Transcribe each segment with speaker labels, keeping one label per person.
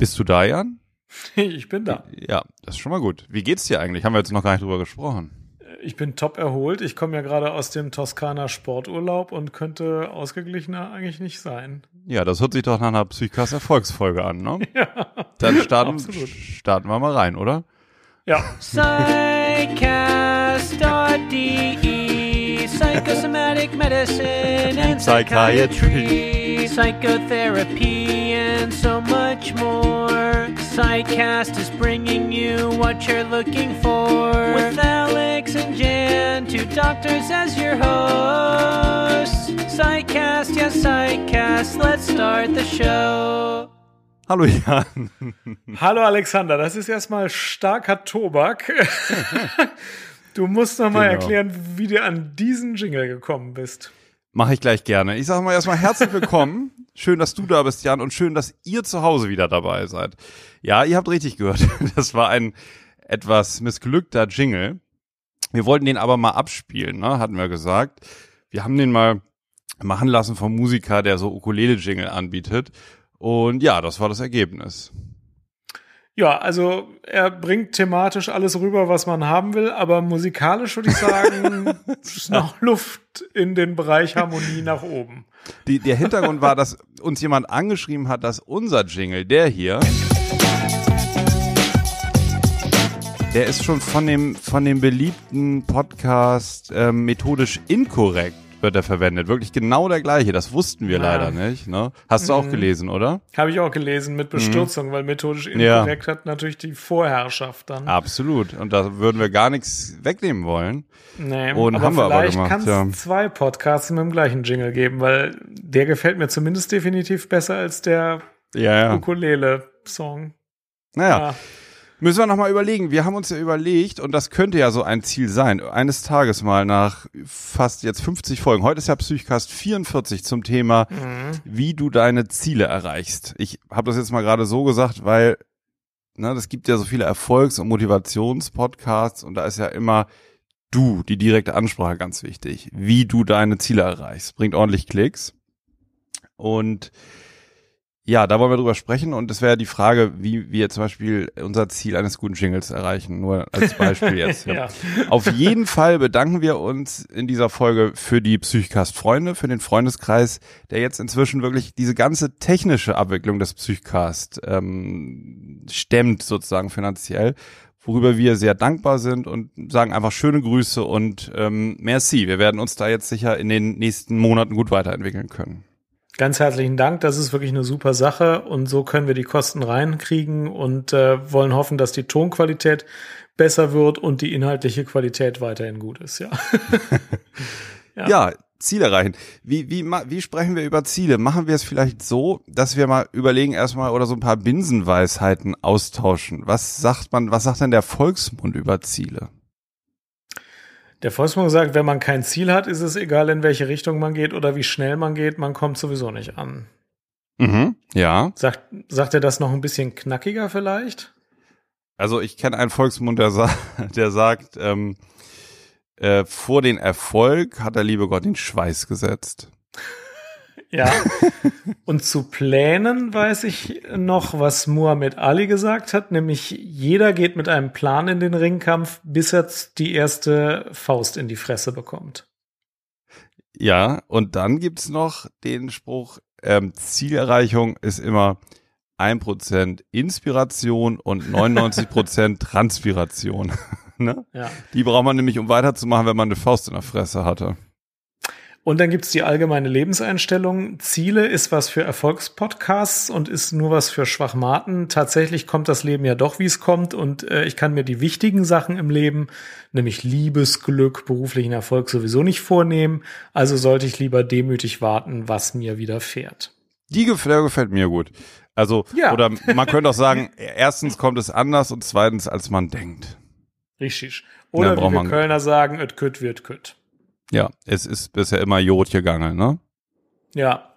Speaker 1: Bist du da, Jan?
Speaker 2: Ich bin da.
Speaker 1: Ja, das ist schon mal gut. Wie geht's dir eigentlich? Haben wir jetzt noch gar nicht drüber gesprochen.
Speaker 2: Ich bin top erholt. Ich komme ja gerade aus dem Toskana Sporturlaub und könnte ausgeglichener eigentlich nicht sein.
Speaker 1: Ja, das hört sich doch nach einer Psychas Erfolgsfolge an, ne? Ja. Dann starten, starten wir mal rein, oder?
Speaker 2: Ja.
Speaker 3: Psychcast.de Psychosomatic Medicine and Psychiatry. Psychotherapy and so much more. Psychcast is bringing you what you're looking for. With Alex and Jan, two doctors as your hosts. Psychcast, yes Psychcast, let's start the show.
Speaker 1: Hallo Jan.
Speaker 2: Hallo Alexander, das ist erstmal starker Tobak. du musst noch mal genau. erklären, wie du an diesen Jingle gekommen bist.
Speaker 1: Mache ich gleich gerne. Ich sage mal erstmal herzlich willkommen. schön, dass du da bist, Jan, und schön, dass ihr zu Hause wieder dabei seid. Ja, ihr habt richtig gehört. Das war ein etwas missglückter Jingle. Wir wollten den aber mal abspielen, ne? hatten wir gesagt. Wir haben den mal machen lassen vom Musiker, der so Ukulele-Jingle anbietet. Und ja, das war das Ergebnis.
Speaker 2: Ja, also er bringt thematisch alles rüber, was man haben will, aber musikalisch würde ich sagen, ist noch Luft in den Bereich Harmonie nach oben.
Speaker 1: Die, der Hintergrund war, dass uns jemand angeschrieben hat, dass unser Jingle, der hier, der ist schon von dem, von dem beliebten Podcast äh, methodisch inkorrekt wird er verwendet. Wirklich genau der gleiche. Das wussten wir ja. leider nicht. Ne? Hast du mhm. auch gelesen, oder?
Speaker 2: Habe ich auch gelesen mit Bestürzung, mhm. weil methodisch inkorrekt ja. hat natürlich die Vorherrschaft dann.
Speaker 1: Absolut. Und da würden wir gar nichts wegnehmen wollen.
Speaker 2: Nee, Und aber haben wir aber gemacht. Vielleicht kann es ja. zwei Podcasts mit dem gleichen Jingle geben, weil der gefällt mir zumindest definitiv besser als der ja, Ukulele-Song.
Speaker 1: Naja. Ja. Müssen wir nochmal überlegen. Wir haben uns ja überlegt, und das könnte ja so ein Ziel sein, eines Tages mal nach fast jetzt 50 Folgen. Heute ist ja Psychcast 44 zum Thema, mhm. wie du deine Ziele erreichst. Ich habe das jetzt mal gerade so gesagt, weil ne, das gibt ja so viele Erfolgs- und Motivationspodcasts und da ist ja immer du, die direkte Ansprache ganz wichtig. Wie du deine Ziele erreichst. Bringt ordentlich Klicks. Und ja, da wollen wir drüber sprechen und es wäre die Frage, wie wir zum Beispiel unser Ziel eines guten Jingles erreichen, nur als Beispiel jetzt. ja. Auf jeden Fall bedanken wir uns in dieser Folge für die Psychcast-Freunde, für den Freundeskreis, der jetzt inzwischen wirklich diese ganze technische Abwicklung des Psychcast ähm, stemmt sozusagen finanziell, worüber wir sehr dankbar sind und sagen einfach schöne Grüße und ähm, merci. Wir werden uns da jetzt sicher in den nächsten Monaten gut weiterentwickeln können.
Speaker 2: Ganz herzlichen Dank, das ist wirklich eine super Sache und so können wir die Kosten reinkriegen und äh, wollen hoffen, dass die Tonqualität besser wird und die inhaltliche Qualität weiterhin gut ist, ja.
Speaker 1: ja. ja. Ziel erreichen. Wie, wie, wie sprechen wir über Ziele? Machen wir es vielleicht so, dass wir mal überlegen erstmal oder so ein paar Binsenweisheiten austauschen. Was sagt man, was sagt denn der Volksmund über Ziele?
Speaker 2: Der Volksmund sagt, wenn man kein Ziel hat, ist es egal, in welche Richtung man geht oder wie schnell man geht, man kommt sowieso nicht an.
Speaker 1: Mhm, ja.
Speaker 2: Sagt, sagt er das noch ein bisschen knackiger vielleicht?
Speaker 1: Also ich kenne einen Volksmund, der, sa der sagt, ähm, äh, vor den Erfolg hat der liebe Gott den Schweiß gesetzt.
Speaker 2: Ja. Und zu Plänen weiß ich noch, was Muhammad Ali gesagt hat, nämlich jeder geht mit einem Plan in den Ringkampf, bis er die erste Faust in die Fresse bekommt.
Speaker 1: Ja, und dann gibt's noch den Spruch, ähm, Zielerreichung ist immer ein Prozent Inspiration und 99 Prozent Transpiration. ne? ja. Die braucht man nämlich, um weiterzumachen, wenn man eine Faust in der Fresse hatte.
Speaker 2: Und dann gibt's die allgemeine Lebenseinstellung. Ziele ist was für Erfolgspodcasts und ist nur was für Schwachmaten. Tatsächlich kommt das Leben ja doch, wie es kommt. Und äh, ich kann mir die wichtigen Sachen im Leben, nämlich Liebesglück, beruflichen Erfolg sowieso nicht vornehmen. Also sollte ich lieber demütig warten, was mir widerfährt.
Speaker 1: Die Gefähr gefällt mir gut. Also, ja. oder man könnte auch sagen, erstens kommt es anders und zweitens, als man denkt.
Speaker 2: Richtig. Oder wie wir Kölner sagen, et kütt wird kütt.
Speaker 1: Ja, es ist bisher immer Jod gegangen, ne?
Speaker 2: Ja.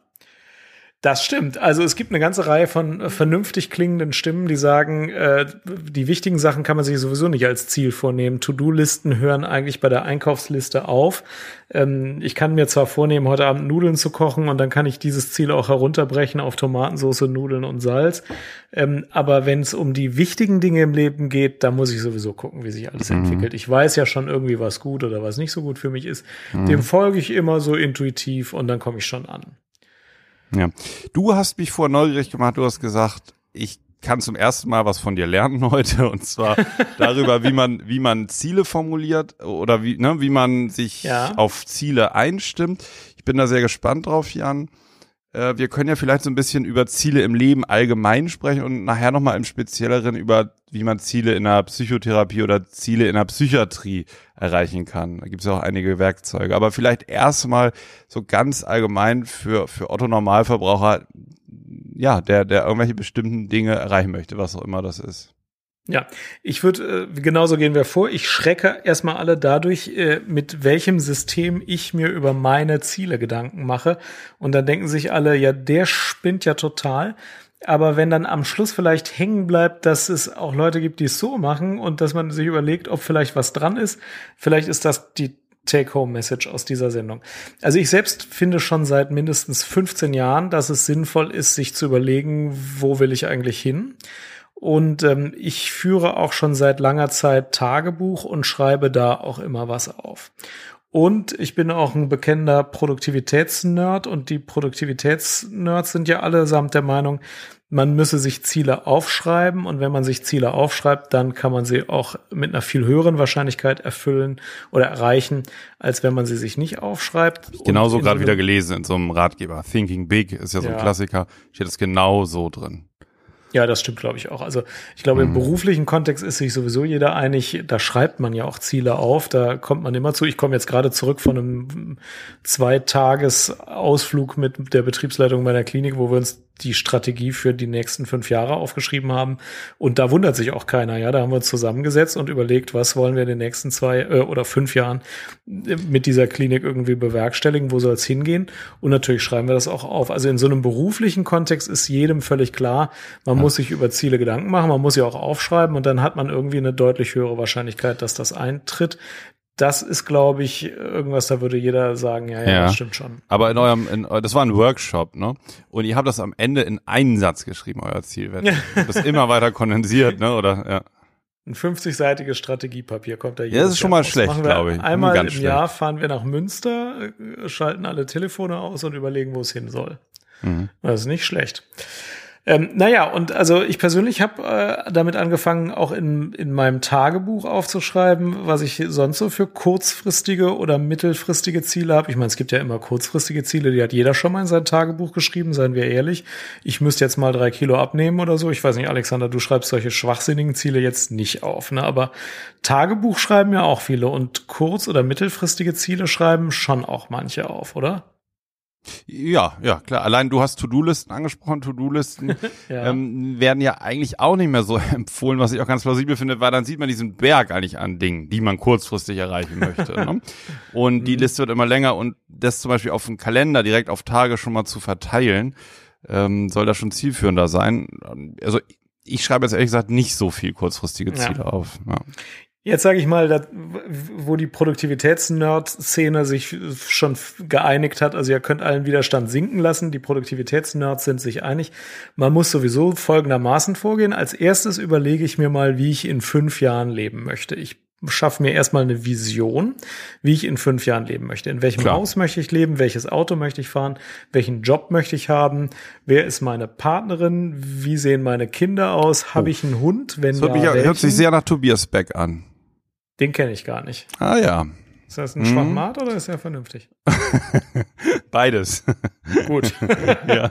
Speaker 2: Das stimmt. Also es gibt eine ganze Reihe von äh, vernünftig klingenden Stimmen, die sagen, äh, die wichtigen Sachen kann man sich sowieso nicht als Ziel vornehmen. To-Do-Listen hören eigentlich bei der Einkaufsliste auf. Ähm, ich kann mir zwar vornehmen, heute Abend Nudeln zu kochen und dann kann ich dieses Ziel auch herunterbrechen auf Tomatensauce, Nudeln und Salz. Ähm, aber wenn es um die wichtigen Dinge im Leben geht, da muss ich sowieso gucken, wie sich alles mhm. entwickelt. Ich weiß ja schon irgendwie, was gut oder was nicht so gut für mich ist. Mhm. Dem folge ich immer so intuitiv und dann komme ich schon an.
Speaker 1: Ja. Du hast mich vor neugierig gemacht, du hast gesagt, ich kann zum ersten Mal was von dir lernen heute und zwar darüber, wie man wie man Ziele formuliert oder wie ne, wie man sich ja. auf Ziele einstimmt. Ich bin da sehr gespannt drauf, Jan. Äh, wir können ja vielleicht so ein bisschen über Ziele im Leben allgemein sprechen und nachher nochmal im Spezielleren über, wie man Ziele in der Psychotherapie oder Ziele in der Psychiatrie erreichen kann. Da gibt es ja auch einige Werkzeuge. Aber vielleicht erstmal so ganz allgemein für, für Otto Normalverbraucher, ja, der, der irgendwelche bestimmten Dinge erreichen möchte, was auch immer das ist.
Speaker 2: Ja, ich würde, äh, genauso gehen wir vor. Ich schrecke erstmal alle dadurch, äh, mit welchem System ich mir über meine Ziele Gedanken mache. Und dann denken sich alle, ja, der spinnt ja total. Aber wenn dann am Schluss vielleicht hängen bleibt, dass es auch Leute gibt, die es so machen und dass man sich überlegt, ob vielleicht was dran ist, vielleicht ist das die Take-Home-Message aus dieser Sendung. Also ich selbst finde schon seit mindestens 15 Jahren, dass es sinnvoll ist, sich zu überlegen, wo will ich eigentlich hin? Und ähm, ich führe auch schon seit langer Zeit Tagebuch und schreibe da auch immer was auf. Und ich bin auch ein bekennender Produktivitätsnerd und die Produktivitätsnerds sind ja allesamt der Meinung, man müsse sich Ziele aufschreiben und wenn man sich Ziele aufschreibt, dann kann man sie auch mit einer viel höheren Wahrscheinlichkeit erfüllen oder erreichen, als wenn man sie sich nicht aufschreibt.
Speaker 1: Genauso gerade wieder gelesen in so einem Ratgeber. Thinking Big ist ja so ein Klassiker, steht das genau so drin.
Speaker 2: Ja, das stimmt, glaube ich auch. Also ich glaube, mhm. im beruflichen Kontext ist sich sowieso jeder einig, da schreibt man ja auch Ziele auf, da kommt man immer zu. Ich komme jetzt gerade zurück von einem Zweitages-Ausflug mit der Betriebsleitung meiner Klinik, wo wir uns die Strategie für die nächsten fünf Jahre aufgeschrieben haben. Und da wundert sich auch keiner. Ja, da haben wir uns zusammengesetzt und überlegt, was wollen wir in den nächsten zwei äh, oder fünf Jahren mit dieser Klinik irgendwie bewerkstelligen, wo soll es hingehen? Und natürlich schreiben wir das auch auf. Also in so einem beruflichen Kontext ist jedem völlig klar, man ja. muss sich über Ziele Gedanken machen, man muss sie auch aufschreiben und dann hat man irgendwie eine deutlich höhere Wahrscheinlichkeit, dass das eintritt das ist, glaube ich, irgendwas, da würde jeder sagen, ja, ja, ja, das stimmt schon.
Speaker 1: Aber in eurem, in, das war ein Workshop, ne? Und ihr habt das am Ende in einen Satz geschrieben, euer Ziel. Das ist immer weiter kondensiert, ne? Oder ja.
Speaker 2: Ein 50-seitiges Strategiepapier kommt da
Speaker 1: jedes Ja, das ist schon mal raus. schlecht, glaube ich.
Speaker 2: Einmal im schlecht. Jahr fahren wir nach Münster, schalten alle Telefone aus und überlegen, wo es hin soll. Mhm. Das ist nicht schlecht. Ähm, naja, und also ich persönlich habe äh, damit angefangen, auch in, in meinem Tagebuch aufzuschreiben, was ich sonst so für kurzfristige oder mittelfristige Ziele habe. Ich meine, es gibt ja immer kurzfristige Ziele, die hat jeder schon mal in sein Tagebuch geschrieben, seien wir ehrlich. Ich müsste jetzt mal drei Kilo abnehmen oder so. Ich weiß nicht, Alexander, du schreibst solche schwachsinnigen Ziele jetzt nicht auf, ne? Aber Tagebuch schreiben ja auch viele und kurz- oder mittelfristige Ziele schreiben schon auch manche auf, oder?
Speaker 1: Ja, ja, klar. Allein du hast To-Do-Listen angesprochen. To-Do-Listen ja. ähm, werden ja eigentlich auch nicht mehr so empfohlen, was ich auch ganz plausibel finde, weil dann sieht man diesen Berg eigentlich an Dingen, die man kurzfristig erreichen möchte. ne? Und die mhm. Liste wird immer länger und das zum Beispiel auf dem Kalender direkt auf Tage schon mal zu verteilen, ähm, soll da schon zielführender sein. Also ich schreibe jetzt ehrlich gesagt nicht so viel kurzfristige Ziele ja. auf. Ja.
Speaker 2: Jetzt sage ich mal, wo die Produktivitätsnerd-Szene sich schon geeinigt hat, also ihr könnt allen Widerstand sinken lassen, die Produktivitätsnerds sind sich einig. Man muss sowieso folgendermaßen vorgehen. Als erstes überlege ich mir mal, wie ich in fünf Jahren leben möchte. Ich schaffe mir erstmal eine Vision, wie ich in fünf Jahren leben möchte. In welchem Klar. Haus möchte ich leben? Welches Auto möchte ich fahren? Welchen Job möchte ich haben? Wer ist meine Partnerin? Wie sehen meine Kinder aus? Habe oh. ich einen Hund? Wenn
Speaker 1: das ja, hört sich sehr nach Tobias Beck an.
Speaker 2: Den kenne ich gar nicht.
Speaker 1: Ah ja.
Speaker 2: Ist das ein hm. Schwachmat oder ist er vernünftig?
Speaker 1: Beides.
Speaker 2: Gut. ja.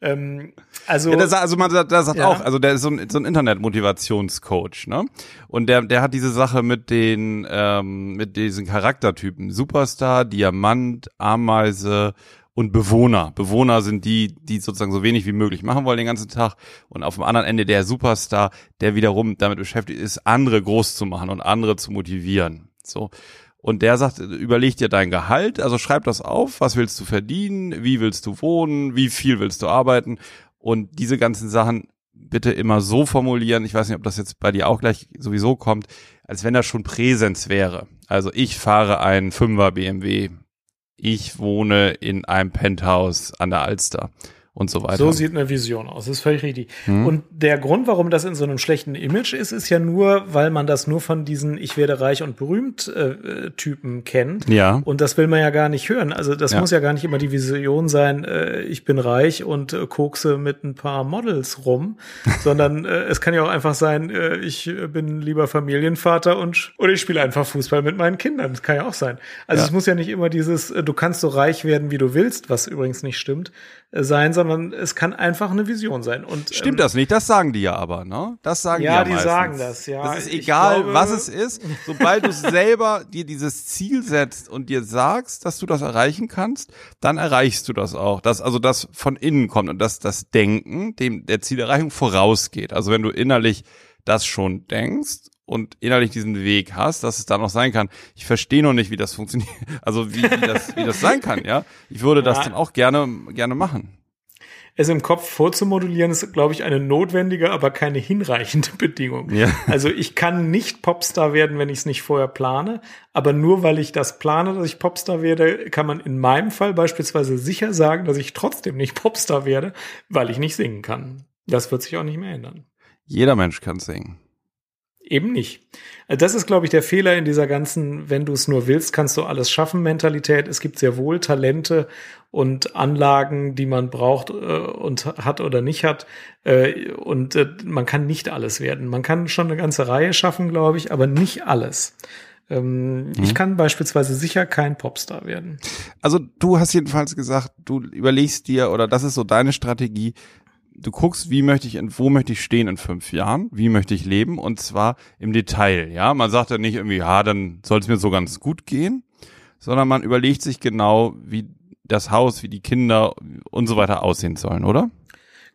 Speaker 2: ähm, also,
Speaker 1: ja, der, also man der, der sagt ja. auch, also der ist so ein, so ein Internet-Motivationscoach, ne? Und der, der hat diese Sache mit den, ähm, mit diesen Charaktertypen: Superstar, Diamant, Ameise und Bewohner. Bewohner sind die, die sozusagen so wenig wie möglich machen wollen den ganzen Tag. Und auf dem anderen Ende der Superstar, der wiederum damit beschäftigt ist, andere groß zu machen und andere zu motivieren. So. Und der sagt, überleg dir dein Gehalt, also schreib das auf, was willst du verdienen, wie willst du wohnen, wie viel willst du arbeiten und diese ganzen Sachen bitte immer so formulieren, ich weiß nicht, ob das jetzt bei dir auch gleich sowieso kommt, als wenn das schon Präsenz wäre. Also ich fahre einen Fünfer BMW, ich wohne in einem Penthouse an der Alster und so weiter.
Speaker 2: So sieht eine Vision aus, das ist völlig richtig. Hm. Und der Grund, warum das in so einem schlechten Image ist, ist ja nur, weil man das nur von diesen Ich werde reich und berühmt äh, Typen kennt.
Speaker 1: Ja.
Speaker 2: Und das will man ja gar nicht hören. Also das ja. muss ja gar nicht immer die Vision sein, äh, ich bin reich und äh, kokse mit ein paar Models rum, sondern äh, es kann ja auch einfach sein, äh, ich bin lieber Familienvater und oder ich spiele einfach Fußball mit meinen Kindern. Das kann ja auch sein. Also ja. es muss ja nicht immer dieses, äh, du kannst so reich werden, wie du willst, was übrigens nicht stimmt, äh, sein, sondern sondern es kann einfach eine Vision sein. Und,
Speaker 1: Stimmt ähm, das nicht? Das sagen die ja aber, ne? Das sagen
Speaker 2: ja,
Speaker 1: die ja
Speaker 2: die sagen das, ja.
Speaker 1: Das ist egal, glaube, was es ist. Sobald du selber dir dieses Ziel setzt und dir sagst, dass du das erreichen kannst, dann erreichst du das auch. Das, also das von innen kommt und dass das Denken dem der Zielerreichung vorausgeht. Also wenn du innerlich das schon denkst und innerlich diesen Weg hast, dass es da noch sein kann. Ich verstehe noch nicht, wie das funktioniert. Also wie, wie, das, wie das sein kann, ja. Ich würde das ja. dann auch gerne, gerne machen
Speaker 2: es im Kopf vorzumodulieren, ist, glaube ich, eine notwendige, aber keine hinreichende Bedingung. Ja. Also ich kann nicht Popstar werden, wenn ich es nicht vorher plane. Aber nur weil ich das plane, dass ich Popstar werde, kann man in meinem Fall beispielsweise sicher sagen, dass ich trotzdem nicht Popstar werde, weil ich nicht singen kann. Das wird sich auch nicht mehr ändern.
Speaker 1: Jeder Mensch kann singen.
Speaker 2: Eben nicht. Das ist, glaube ich, der Fehler in dieser ganzen, wenn du es nur willst, kannst du alles schaffen Mentalität. Es gibt sehr wohl Talente und Anlagen, die man braucht äh, und hat oder nicht hat. Äh, und äh, man kann nicht alles werden. Man kann schon eine ganze Reihe schaffen, glaube ich, aber nicht alles. Ähm, mhm. Ich kann beispielsweise sicher kein Popstar werden.
Speaker 1: Also du hast jedenfalls gesagt, du überlegst dir, oder das ist so deine Strategie, du guckst, wie möchte ich, wo möchte ich stehen in fünf Jahren, wie möchte ich leben und zwar im Detail, ja. Man sagt ja nicht irgendwie, ja, dann soll es mir so ganz gut gehen, sondern man überlegt sich genau, wie das Haus, wie die Kinder und so weiter aussehen sollen, oder?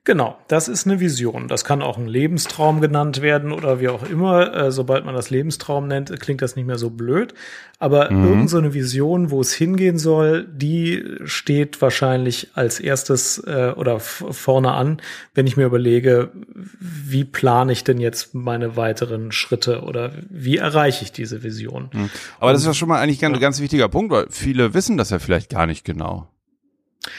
Speaker 2: Genau, das ist eine Vision. Das kann auch ein Lebenstraum genannt werden oder wie auch immer. Äh, sobald man das Lebenstraum nennt, klingt das nicht mehr so blöd. Aber mhm. irgend so eine Vision, wo es hingehen soll, die steht wahrscheinlich als erstes äh, oder vorne an, wenn ich mir überlege, wie plane ich denn jetzt meine weiteren Schritte oder wie erreiche ich diese Vision.
Speaker 1: Mhm. Aber das ist ja schon mal eigentlich ein ja. ganz wichtiger Punkt, weil viele wissen das ja vielleicht gar nicht genau.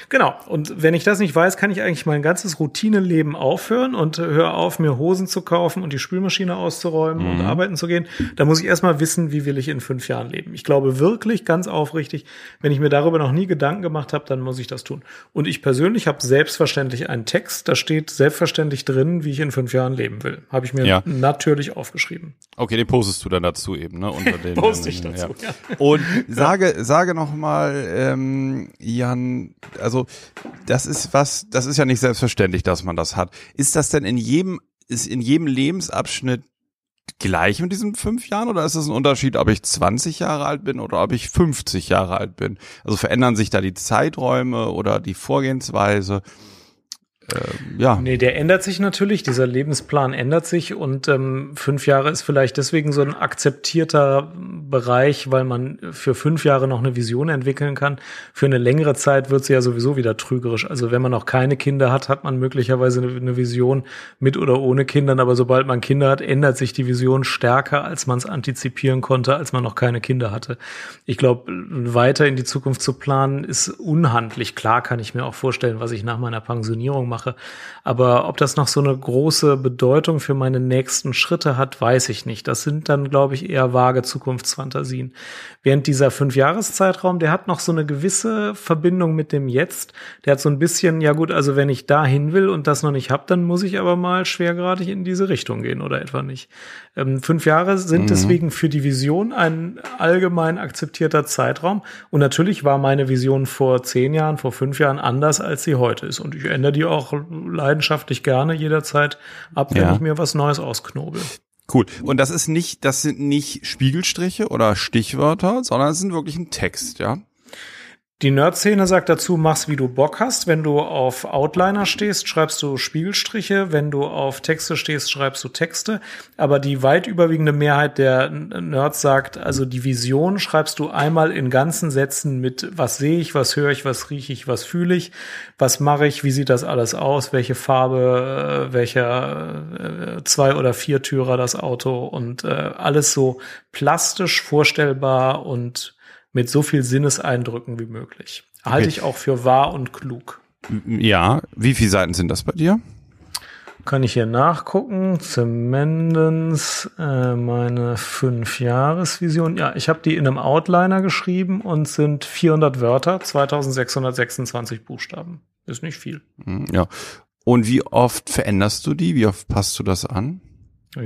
Speaker 2: Genau. Und wenn ich das nicht weiß, kann ich eigentlich mein ganzes Routineleben aufhören und höre auf, mir Hosen zu kaufen und die Spülmaschine auszuräumen mhm. und arbeiten zu gehen. Da muss ich erstmal wissen, wie will ich in fünf Jahren leben. Ich glaube wirklich, ganz aufrichtig, wenn ich mir darüber noch nie Gedanken gemacht habe, dann muss ich das tun. Und ich persönlich habe selbstverständlich einen Text, da steht selbstverständlich drin, wie ich in fünf Jahren leben will. Habe ich mir ja. natürlich aufgeschrieben.
Speaker 1: Okay, den postest du dann dazu eben, ne?
Speaker 2: Unter den, Poste ich dazu,
Speaker 1: ja. ja. Und sage, sage noch mal, ähm, Jan, also das ist was, das ist ja nicht selbstverständlich, dass man das hat. Ist das denn in jedem, ist in jedem Lebensabschnitt gleich mit diesen fünf Jahren oder ist es ein Unterschied, ob ich 20 Jahre alt bin oder ob ich 50 Jahre alt bin? Also verändern sich da die Zeiträume oder die Vorgehensweise?
Speaker 2: Äh, ja. Nee, der ändert sich natürlich, dieser Lebensplan ändert sich und ähm, fünf Jahre ist vielleicht deswegen so ein akzeptierter Bereich, weil man für fünf Jahre noch eine Vision entwickeln kann. Für eine längere Zeit wird sie ja sowieso wieder trügerisch. Also wenn man noch keine Kinder hat, hat man möglicherweise eine Vision mit oder ohne Kindern, aber sobald man Kinder hat, ändert sich die Vision stärker, als man es antizipieren konnte, als man noch keine Kinder hatte. Ich glaube, weiter in die Zukunft zu planen, ist unhandlich. Klar kann ich mir auch vorstellen, was ich nach meiner Pensionierung mache. Aber ob das noch so eine große Bedeutung für meine nächsten Schritte hat, weiß ich nicht. Das sind dann, glaube ich, eher vage Zukunftsfantasien. Während dieser Fünfjahreszeitraum, der hat noch so eine gewisse Verbindung mit dem Jetzt. Der hat so ein bisschen, ja gut, also wenn ich dahin will und das noch nicht habe, dann muss ich aber mal schwergradig in diese Richtung gehen oder etwa nicht. Ähm, fünf Jahre sind mhm. deswegen für die Vision ein allgemein akzeptierter Zeitraum. Und natürlich war meine Vision vor zehn Jahren, vor fünf Jahren anders, als sie heute ist. Und ich ändere die auch leidenschaftlich gerne jederzeit ab, wenn ja. ich mir was Neues ausknobel.
Speaker 1: Cool. Und das ist nicht, das sind nicht Spiegelstriche oder Stichwörter, sondern es sind wirklich ein Text, ja?
Speaker 2: Die Nerd-Szene sagt dazu, mach's wie du Bock hast. Wenn du auf Outliner stehst, schreibst du Spiegelstriche. Wenn du auf Texte stehst, schreibst du Texte. Aber die weit überwiegende Mehrheit der Nerds sagt, also die Vision schreibst du einmal in ganzen Sätzen mit, was sehe ich, was höre ich, was rieche ich, was fühle ich, was mache ich, wie sieht das alles aus, welche Farbe, äh, welcher äh, zwei- oder viertürer das Auto und äh, alles so plastisch vorstellbar und mit so viel Sinneseindrücken wie möglich. Halte ich auch für wahr und klug.
Speaker 1: Ja, wie viele Seiten sind das bei dir?
Speaker 2: Kann ich hier nachgucken. Zumindest äh, meine Fünf-Jahres-Vision. Ja, ich habe die in einem Outliner geschrieben und sind 400 Wörter, 2626 Buchstaben. Ist nicht viel.
Speaker 1: Hm, Ja. Und wie oft veränderst du die? Wie oft passt du das an?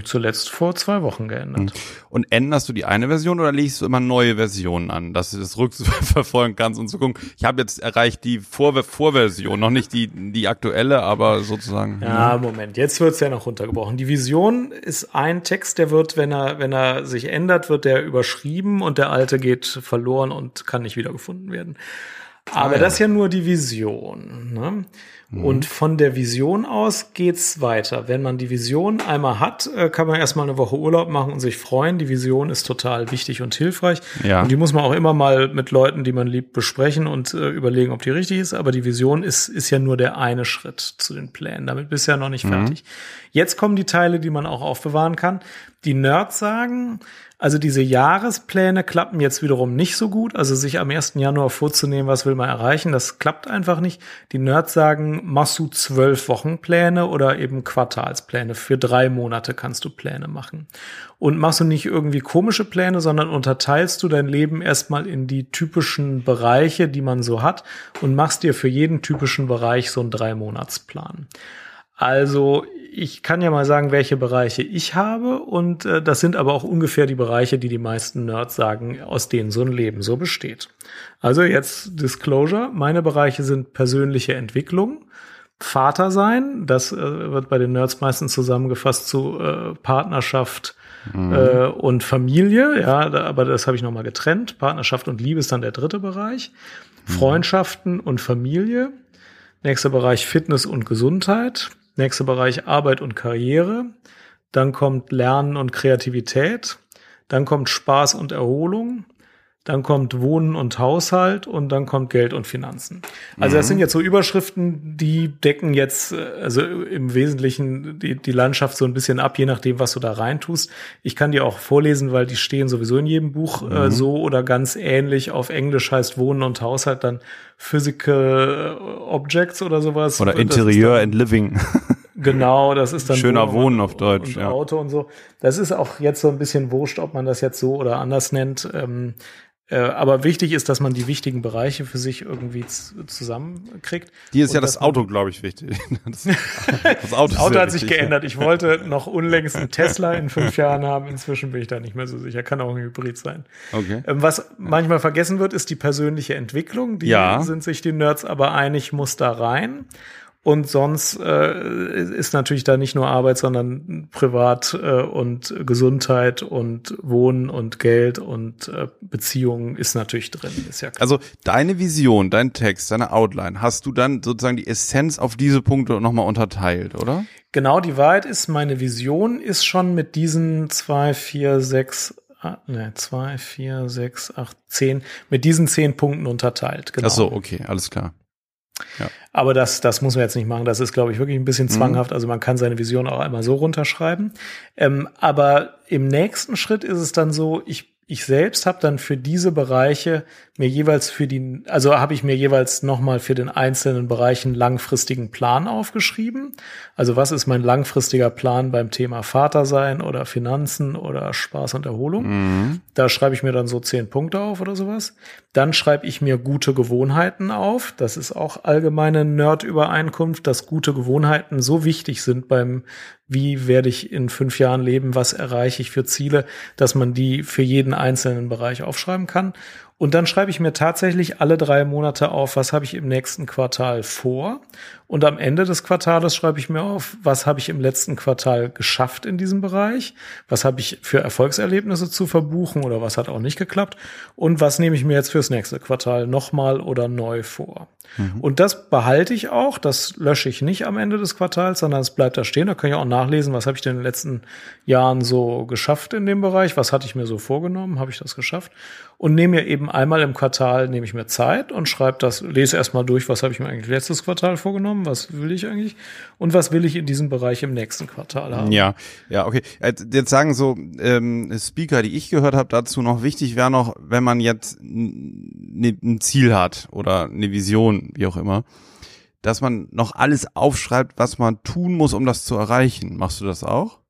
Speaker 2: Zuletzt vor zwei Wochen geändert.
Speaker 1: Und änderst du die eine Version oder legst du immer neue Versionen an, dass du das rückverfolgen kannst und zu gucken, ich habe jetzt erreicht die Vor Vorversion, noch nicht die, die aktuelle, aber sozusagen.
Speaker 2: Ja, Moment, jetzt wird's ja noch runtergebrochen. Die Vision ist ein Text, der wird, wenn er, wenn er sich ändert, wird der überschrieben und der alte geht verloren und kann nicht wiedergefunden werden. Aber
Speaker 1: Ah, ja.
Speaker 2: das ist ja nur die Vision. Ne? Und von der Vision aus geht's weiter. Wenn man die Vision einmal hat, äh, kann man erstmal eine Woche Urlaub machen und sich freuen. Die Vision ist total wichtig und hilfreich.
Speaker 1: Ja.
Speaker 2: Und die muss man auch immer mal mit Leuten, die man liebt, besprechen und äh, überlegen, ob die richtig ist. Aber die Vision ist, ist ja nur der eine Schritt zu den Plänen. Damit bist du ja noch nicht fertig. Jetzt kommen die Teile, die man auch aufbewahren kann. Die Nerds sagen, also diese Jahrespläne klappen jetzt wiederum nicht so gut. Also sich am 1. Januar vorzunehmen, was will man erreichen, das klappt einfach nicht. Die Nerds sagen, machst du zwölf Wochenpläne oder eben Quartalspläne. Für drei Monate kannst du Pläne machen. Und machst du nicht irgendwie komische Pläne, sondern unterteilst du dein Leben erstmal in die typischen Bereiche, die man so hat und machst dir für jeden typischen Bereich so einen Drei-Monats-Plan. Also ich kann ja mal sagen, welche Bereiche ich habe und äh, das sind aber auch ungefähr die Bereiche, die die meisten Nerds sagen, aus denen so ein Leben so besteht. Also jetzt Disclosure, meine Bereiche sind persönliche Entwicklung, Vater sein, das äh, wird bei den Nerds meistens zusammengefasst zu äh, Partnerschaft äh, und Familie, ja, da, aber das habe ich nochmal getrennt. Partnerschaft und Liebe ist dann der dritte Bereich. Freundschaften und Familie. Nächster Bereich Fitness und Gesundheit. Nächster Bereich Arbeit und Karriere. Dann kommt Lernen und Kreativität. Dann kommt Spaß und Erholung. Dann kommt Wohnen und Haushalt und dann kommt Geld und Finanzen. Also das sind jetzt so Überschriften, die decken jetzt äh, also im Wesentlichen die, die Landschaft so ein bisschen ab, je nachdem, was du da reintust. Ich kann die auch vorlesen, weil die stehen sowieso in jedem Buch äh, so oder ganz ähnlich. Auf Englisch heißt Wohnen und Haushalt dann Physical Objects oder sowas.
Speaker 1: Oder
Speaker 2: dann-
Speaker 1: and Living.
Speaker 2: Genau, das ist dann
Speaker 1: Schöner Wohnen
Speaker 2: und-
Speaker 1: auf Deutsch,
Speaker 2: und
Speaker 1: ja.
Speaker 2: Auto und so. Das ist auch jetzt so ein bisschen wurscht, ob man das jetzt so oder anders nennt. Ähm, äh, aber wichtig ist, dass man die wichtigen Bereiche für sich irgendwie zusammenkriegt.
Speaker 1: Dir ist ja das Auto, glaube ich, wichtig. Das, das Auto, ist
Speaker 2: Auto hat sich
Speaker 1: wichtig,
Speaker 2: geändert. Ich wollte noch unlängst einen Tesla in fünf Jahren haben. Inzwischen bin ich da nicht mehr so sicher. Kann auch ein Hybrid sein.
Speaker 1: Okay.
Speaker 2: Ähm, Was manchmal vergessen wird, ist die persönliche Entwicklung. Die
Speaker 1: Ja.
Speaker 2: sind sich die Nerds aber einig, muss da rein. Und sonst äh, ist natürlich da nicht nur Arbeit, sondern Privat äh, und Gesundheit und Wohnen und Geld und äh, Beziehungen ist natürlich drin. Ist ja klar.
Speaker 1: Also deine Vision, dein Text, deine Outline, hast du dann sozusagen die Essenz auf diese Punkte nochmal unterteilt, oder?
Speaker 2: Genau, die Wahrheit ist, meine Vision ist schon mit diesen zwei, vier, sechs, ah, ne, zwei, vier, sechs, acht, zehn, mit diesen zehn Punkten unterteilt. Genau.
Speaker 1: Ach so, okay, alles klar.
Speaker 2: Aber das, das muss man jetzt nicht machen. Das ist, glaube ich, wirklich ein bisschen zwanghaft. Also man kann seine Vision auch einmal so runterschreiben. Ähm, aber im nächsten Schritt ist es dann so, ich, ich selbst habe dann für diese Bereiche mir jeweils für die, also habe ich mir jeweils nochmal für den einzelnen Bereichen langfristigen Plan aufgeschrieben. Also was ist mein langfristiger Plan beim Thema Vater sein oder Finanzen oder Spaß und Erholung? Da schreibe ich mir dann so zehn Punkte auf oder sowas. Dann schreibe ich mir gute Gewohnheiten auf. Das ist auch allgemeine Nerd-Übereinkunft, dass gute Gewohnheiten so wichtig sind beim, wie werde ich in fünf Jahren leben, was erreiche ich für Ziele, dass man die für jeden einzelnen Bereich aufschreiben kann. Und dann schreibe ich mir tatsächlich alle drei Monate auf, was habe ich im nächsten Quartal vor. Und am Ende des Quartales schreibe ich mir auf, was habe ich im letzten Quartal geschafft in diesem Bereich, was habe ich für Erfolgserlebnisse zu verbuchen oder was hat auch nicht geklappt und was nehme ich mir jetzt fürs nächste Quartal nochmal oder neu vor. Mhm. Und das behalte ich auch, das lösche ich nicht am Ende des Quartals, sondern es bleibt da stehen. Da kann ich auch nachlesen, was habe ich denn in den letzten Jahren so geschafft in dem Bereich, was hatte ich mir so vorgenommen, habe ich das geschafft und nehme mir eben einmal im Quartal, nehme ich mir Zeit und schreibe das, lese erstmal durch, was habe ich mir eigentlich letztes Quartal vorgenommen, was will ich eigentlich und was will ich in diesem Bereich im nächsten Quartal haben.
Speaker 1: Ja, ja, okay. Jetzt sagen so ähm, Speaker, die ich gehört habe dazu noch, wichtig wäre noch, wenn man jetzt ein Ziel hat oder eine Vision, wie auch immer, dass man noch alles aufschreibt, was man tun muss, um das zu erreichen. Machst du das auch?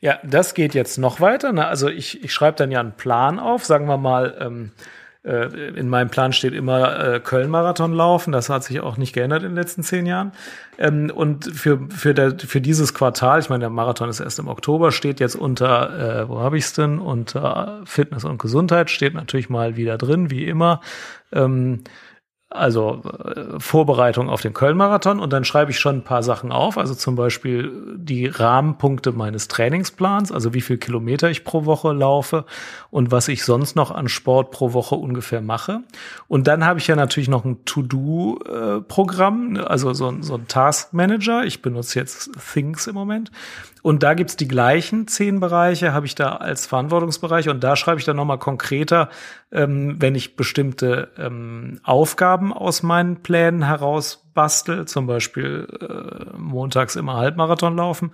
Speaker 2: Ja, das geht jetzt noch weiter. Ne? Also ich, ich schreibe dann ja einen Plan auf, sagen wir mal, ähm, äh, in meinem Plan steht immer äh, Köln-Marathon laufen. Das hat sich auch nicht geändert in den letzten zehn Jahren. Ähm, und für, für, der, für dieses Quartal, ich meine, der Marathon ist erst im Oktober, steht jetzt unter, äh, wo habe ich es denn? Unter Fitness und Gesundheit steht natürlich mal wieder drin, wie immer. Ähm, also äh, Vorbereitung auf den Köln-Marathon und dann schreibe ich schon ein paar Sachen auf, also zum Beispiel die Rahmenpunkte meines Trainingsplans, also wie viel Kilometer ich pro Woche laufe und was ich sonst noch an Sport pro Woche ungefähr mache. Und dann habe ich ja natürlich noch ein To-Do-Programm, also so, so ein Task Manager. Ich benutze jetzt Things im Moment. Und da gibt's die gleichen zehn Bereiche, habe ich da als Verantwortungsbereich. Und da schreibe ich dann nochmal konkreter, ähm, wenn ich bestimmte ähm, Aufgaben aus meinen Plänen heraus bastel, zum Beispiel äh, montags immer Halbmarathon laufen,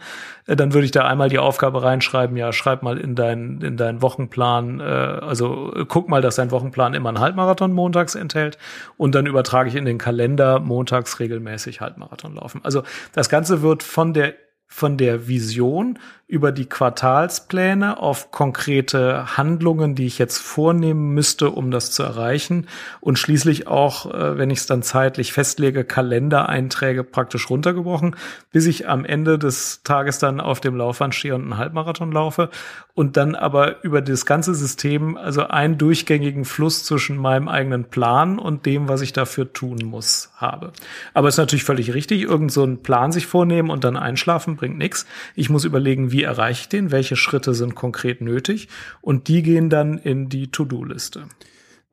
Speaker 2: äh, dann würde ich da einmal die Aufgabe reinschreiben, ja, schreib mal in deinen in deinen Wochenplan, äh, also äh, guck mal, dass dein Wochenplan immer einen Halbmarathon montags enthält und dann übertrage ich in den Kalender montags regelmäßig Halbmarathon laufen. Also das Ganze wird von der von der Vision über die Quartalspläne auf konkrete Handlungen, die ich jetzt vornehmen müsste, um das zu erreichen. Und schließlich auch, äh, wenn ich es dann zeitlich festlege, Kalendereinträge praktisch runtergebrochen, bis ich am Ende des Tages dann auf dem Laufband stehe und einen Halbmarathon laufe. Und dann aber über das ganze System, also einen durchgängigen Fluss zwischen meinem eigenen Plan und dem, was ich dafür tun muss, habe. Aber es ist natürlich völlig richtig, irgend so einen Plan sich vornehmen und dann einschlafen bringt nichts. Ich muss überlegen, wie erreiche ich den, welche Schritte sind konkret nötig und die gehen dann in die To-Do-Liste.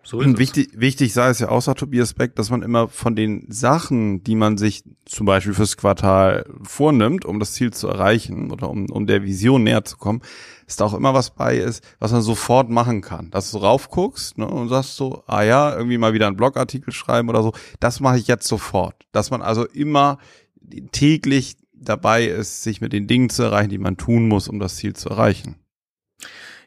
Speaker 1: So ist wichtig, wichtig sei es ja außer Tobias Beck, dass man immer von den Sachen, die man sich zum Beispiel fürs Quartal vornimmt, um das Ziel zu erreichen oder um, um der Vision näher zu kommen, dass da auch immer was bei ist, was man sofort machen kann. Dass du raufguckst ne, und sagst so, ah ja, irgendwie mal wieder einen Blogartikel schreiben oder so, das mache ich jetzt sofort. Dass man also immer täglich dabei ist, sich mit den Dingen zu erreichen, die man tun muss, um das Ziel zu erreichen.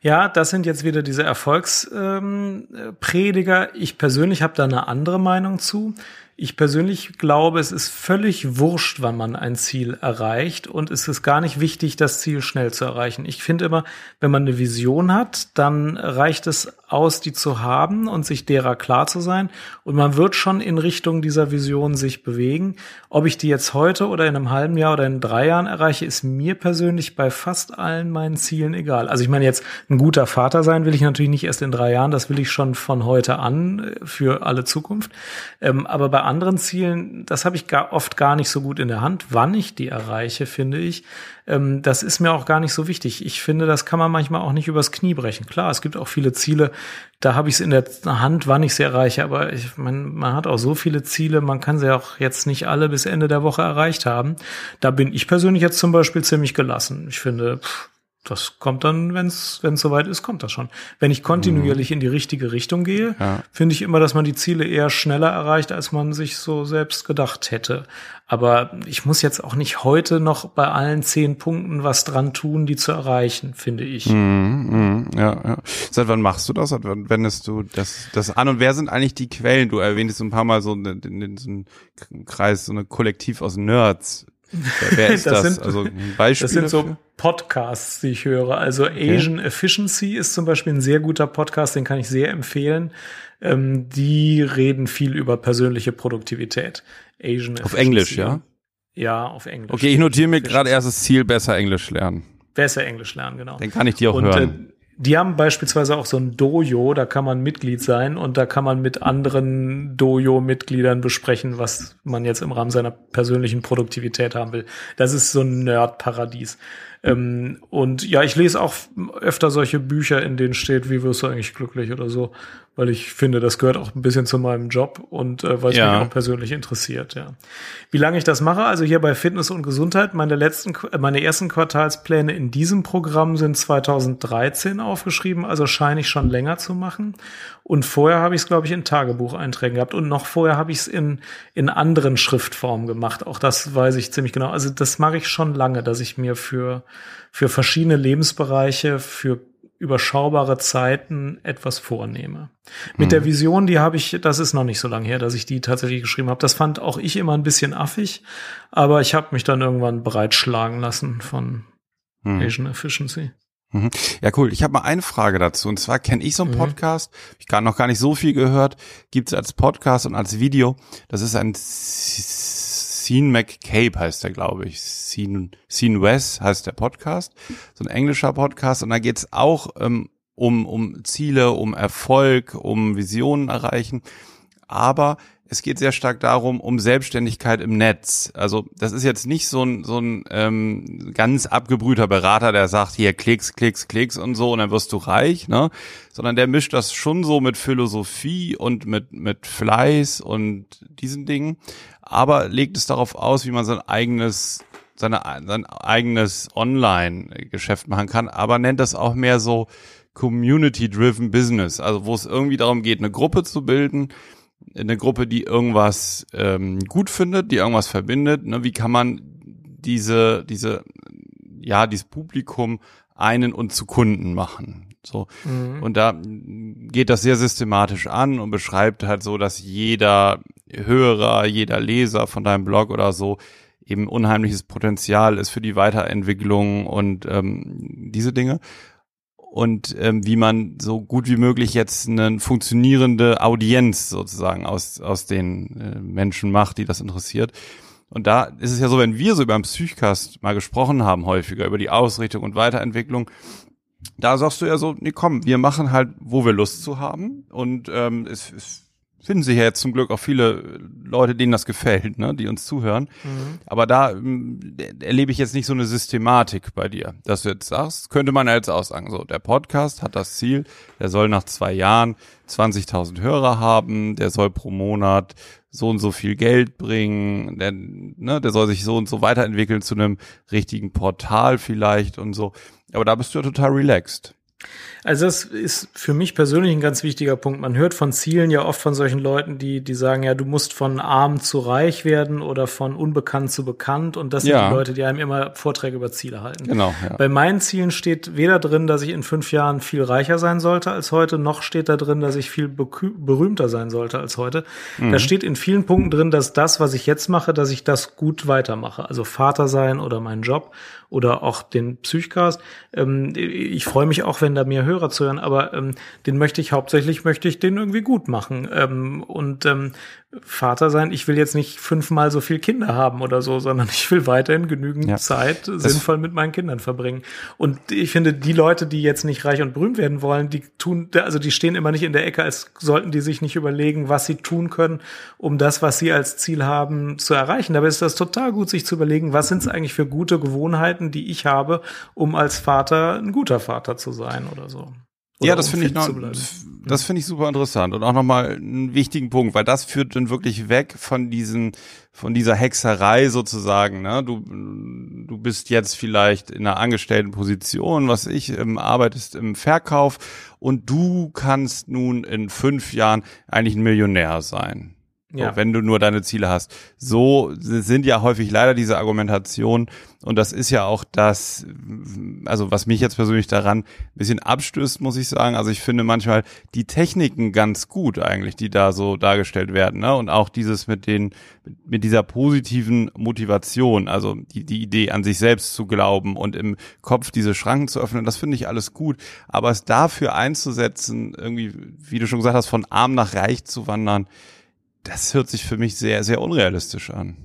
Speaker 2: Ja, das sind jetzt wieder diese Erfolgsprediger. Ähm, ich persönlich habe da eine andere Meinung zu. Ich persönlich glaube, es ist völlig wurscht, wann man ein Ziel erreicht und es ist gar nicht wichtig, das Ziel schnell zu erreichen. Ich finde immer, wenn man eine Vision hat, dann reicht es aus, die zu haben und sich derer klar zu sein und man wird schon in Richtung dieser Vision sich bewegen. Ob ich die jetzt heute oder in einem halben Jahr oder in drei Jahren erreiche, ist mir persönlich bei fast allen meinen Zielen egal. Also ich meine jetzt, ein guter Vater sein will ich natürlich nicht erst in drei Jahren, das will ich schon von heute an äh, für alle Zukunft. Ähm, aber bei anderen Zielen, das habe ich gar, oft gar nicht so gut in der Hand. Wann ich die erreiche, finde ich, ähm, das ist mir auch gar nicht so wichtig. Ich finde, das kann man manchmal auch nicht übers Knie brechen. Klar, es gibt auch viele Ziele, da habe ich es in der Hand, wann ich sie erreiche, aber ich, man, man hat auch so viele Ziele, man kann sie auch jetzt nicht alle bis Ende der Woche erreicht haben. Da bin ich persönlich jetzt zum Beispiel ziemlich gelassen. Ich finde, pff, das kommt dann, wenn es soweit ist, kommt das schon. Wenn ich kontinuierlich mhm. in die richtige Richtung gehe, ja. finde ich immer, dass man die Ziele eher schneller erreicht, als man sich so selbst gedacht hätte. Aber ich muss jetzt auch nicht heute noch bei allen zehn Punkten was dran tun, die zu erreichen, finde ich.
Speaker 1: Mhm, mh, ja, ja. Seit wann machst du das? Seit wann wendest du das, das an? Und wer sind eigentlich die Quellen? Du erwähntest ein paar Mal so einen, so einen Kreis, so eine Kollektiv aus Nerds. Wer, ist das? das?
Speaker 2: Sind, also ein Beispiel das sind so Podcasts, die ich höre. Also okay. Asian Efficiency ist zum Beispiel ein sehr guter Podcast, den kann ich sehr empfehlen. Ähm, die reden viel über persönliche Produktivität.
Speaker 1: Asian Auf Efficiency. Englisch, ja?
Speaker 2: Ja, auf Englisch.
Speaker 1: Okay, ich notiere mir gerade erstes Ziel, besser Englisch lernen.
Speaker 2: Besser Englisch lernen, genau.
Speaker 1: Den kann ich dir auch Und, hören.
Speaker 2: Äh, Die haben beispielsweise auch so ein Dojo, da kann man Mitglied sein und da kann man mit anderen Dojo-Mitgliedern besprechen, was man jetzt im Rahmen seiner persönlichen Produktivität haben will. Das ist so ein Nerd-Paradies. Ähm, und ja, ich lese auch öfter solche Bücher, in denen steht, wie wirst du eigentlich glücklich oder so, weil ich finde, das gehört auch ein bisschen zu meinem Job und äh, weil es
Speaker 1: Ja.
Speaker 2: mich auch persönlich interessiert, ja. Wie lange ich das mache, also hier bei Fitness und Gesundheit, meine letzten, meine ersten Quartalspläne in diesem Programm sind 2013 aufgeschrieben, also scheine ich schon länger zu machen. Und vorher habe ich es, glaube ich, in Tagebucheinträgen gehabt und noch vorher habe ich es in, in anderen Schriftformen gemacht. Auch das weiß ich ziemlich genau. Also das mache ich schon lange, dass ich mir für, für verschiedene Lebensbereiche, für überschaubare Zeiten etwas vornehme. Mit der Vision, die habe ich, das ist noch nicht so lange her, dass ich die tatsächlich geschrieben habe. Das fand auch ich immer ein bisschen affig, aber ich habe mich dann irgendwann breitschlagen lassen von
Speaker 1: Hm.
Speaker 2: Asian Efficiency.
Speaker 1: Mhm. Ja, cool. Ich habe mal eine Frage dazu. Und zwar kenne ich so einen
Speaker 2: Mhm.
Speaker 1: Podcast, ich gar noch gar nicht so viel gehört, gibt's als Podcast und als Video. Das ist ein Scene McCabe heißt der, glaube ich. Scene, Scene West heißt der Podcast. So ein englischer Podcast. Und da geht's auch ähm, um, um Ziele, um Erfolg, um Visionen erreichen. Aber es geht sehr stark darum, um Selbstständigkeit im Netz. Also das ist jetzt nicht so ein, so ein ähm, ganz abgebrühter Berater, der sagt, hier Klicks, Klicks, Klicks und so und dann wirst du reich, ne? Sondern der mischt das schon so mit Philosophie und mit, mit Fleiß und diesen Dingen, aber legt es darauf aus, wie man sein eigenes seine, sein eigenes Online-Geschäft machen kann, aber nennt das auch mehr so Community-driven Business, also wo es irgendwie darum geht, eine Gruppe zu bilden, eine Gruppe, die irgendwas ähm, gut findet, die irgendwas verbindet. Ne? Wie kann man diese, diese, ja, dieses Publikum einen und zu Kunden machen? So.
Speaker 2: Mhm.
Speaker 1: Und da geht das sehr systematisch an und beschreibt halt so, dass jeder Hörer, jeder Leser von deinem Blog oder so eben unheimliches Potenzial ist für die Weiterentwicklung und ähm, diese Dinge und ähm, wie man so gut wie möglich jetzt eine funktionierende Audienz sozusagen aus, aus den äh, Menschen macht, die das interessiert. Und da ist es ja so, wenn wir so über den Psychcast mal gesprochen haben, häufiger über die Ausrichtung und Weiterentwicklung, da sagst du ja so, nee, komm, wir machen halt, wo wir Lust zu haben. Und ähm, es, es finden sich ja jetzt zum Glück auch viele Leute, denen das gefällt, ne, die uns zuhören. Aber da ähm, erlebe ich jetzt nicht so eine Systematik bei dir, dass du jetzt sagst, könnte man ja jetzt auch sagen, so, der Podcast hat das Ziel, der soll nach zwei Jahren 20.000 Hörer haben, der soll pro Monat so und so viel Geld bringen, der, ne, der soll sich so und so weiterentwickeln zu einem richtigen Portal vielleicht und so. Aber da bist du ja total relaxed.
Speaker 2: Also das ist für mich persönlich ein ganz wichtiger Punkt. Man hört von Zielen ja oft von solchen Leuten, die, die sagen, ja, du musst von arm zu reich werden oder von unbekannt zu bekannt. Und das sind
Speaker 1: Ja.
Speaker 2: die Leute, die einem immer Vorträge über Ziele halten.
Speaker 1: Genau, ja.
Speaker 2: Bei meinen Zielen steht weder drin, dass ich in fünf Jahren viel reicher sein sollte als heute, noch steht da drin, dass ich viel berühmter sein sollte als heute. Da steht in vielen Punkten drin, dass das, was ich jetzt mache, dass ich das gut weitermache. Also Vater sein oder meinen Job oder auch den Psychcast. Ähm, ich freue mich auch, wenn da mehr Hörer zuhören, aber ähm, den möchte ich hauptsächlich, möchte ich den irgendwie gut machen. Ähm, und ähm, Vater sein, ich will jetzt nicht fünfmal so viel Kinder haben oder so, sondern ich will weiterhin genügend
Speaker 1: Ja.
Speaker 2: Zeit sinnvoll mit meinen Kindern verbringen. Und ich finde, die Leute, die jetzt nicht reich und berühmt werden wollen, die tun, also die stehen immer nicht in der Ecke, als sollten die sich nicht überlegen, was sie tun können, um das, was sie als Ziel haben, zu erreichen. Dabei ist das total gut, sich zu überlegen, was sind es eigentlich für gute Gewohnheiten, die ich habe, um als Vater ein guter Vater zu sein oder so.
Speaker 1: Ja, das
Speaker 2: um
Speaker 1: finde ich noch, das finde ich super interessant und auch nochmal einen wichtigen Punkt, weil das führt dann wirklich weg von diesen, von dieser Hexerei sozusagen, ne? Du, du bist jetzt vielleicht in einer angestellten Position, was ich, ähm, arbeitest im Verkauf und du kannst nun in fünf Jahren eigentlich ein Millionär sein. So,
Speaker 2: Ja.
Speaker 1: wenn du nur deine Ziele hast. So sind ja häufig leider diese Argumentationen und das ist ja auch das, also was mich jetzt persönlich daran ein bisschen abstößt, muss ich sagen. Also ich finde manchmal die Techniken ganz gut eigentlich, die da so dargestellt werden, ne? Und auch dieses mit den, mit dieser positiven Motivation, also die, die Idee an sich selbst zu glauben und im Kopf diese Schranken zu öffnen, das finde ich alles gut. Aber es dafür einzusetzen, irgendwie, wie du schon gesagt hast, von arm nach reich zu wandern, das hört sich für mich sehr, sehr unrealistisch an.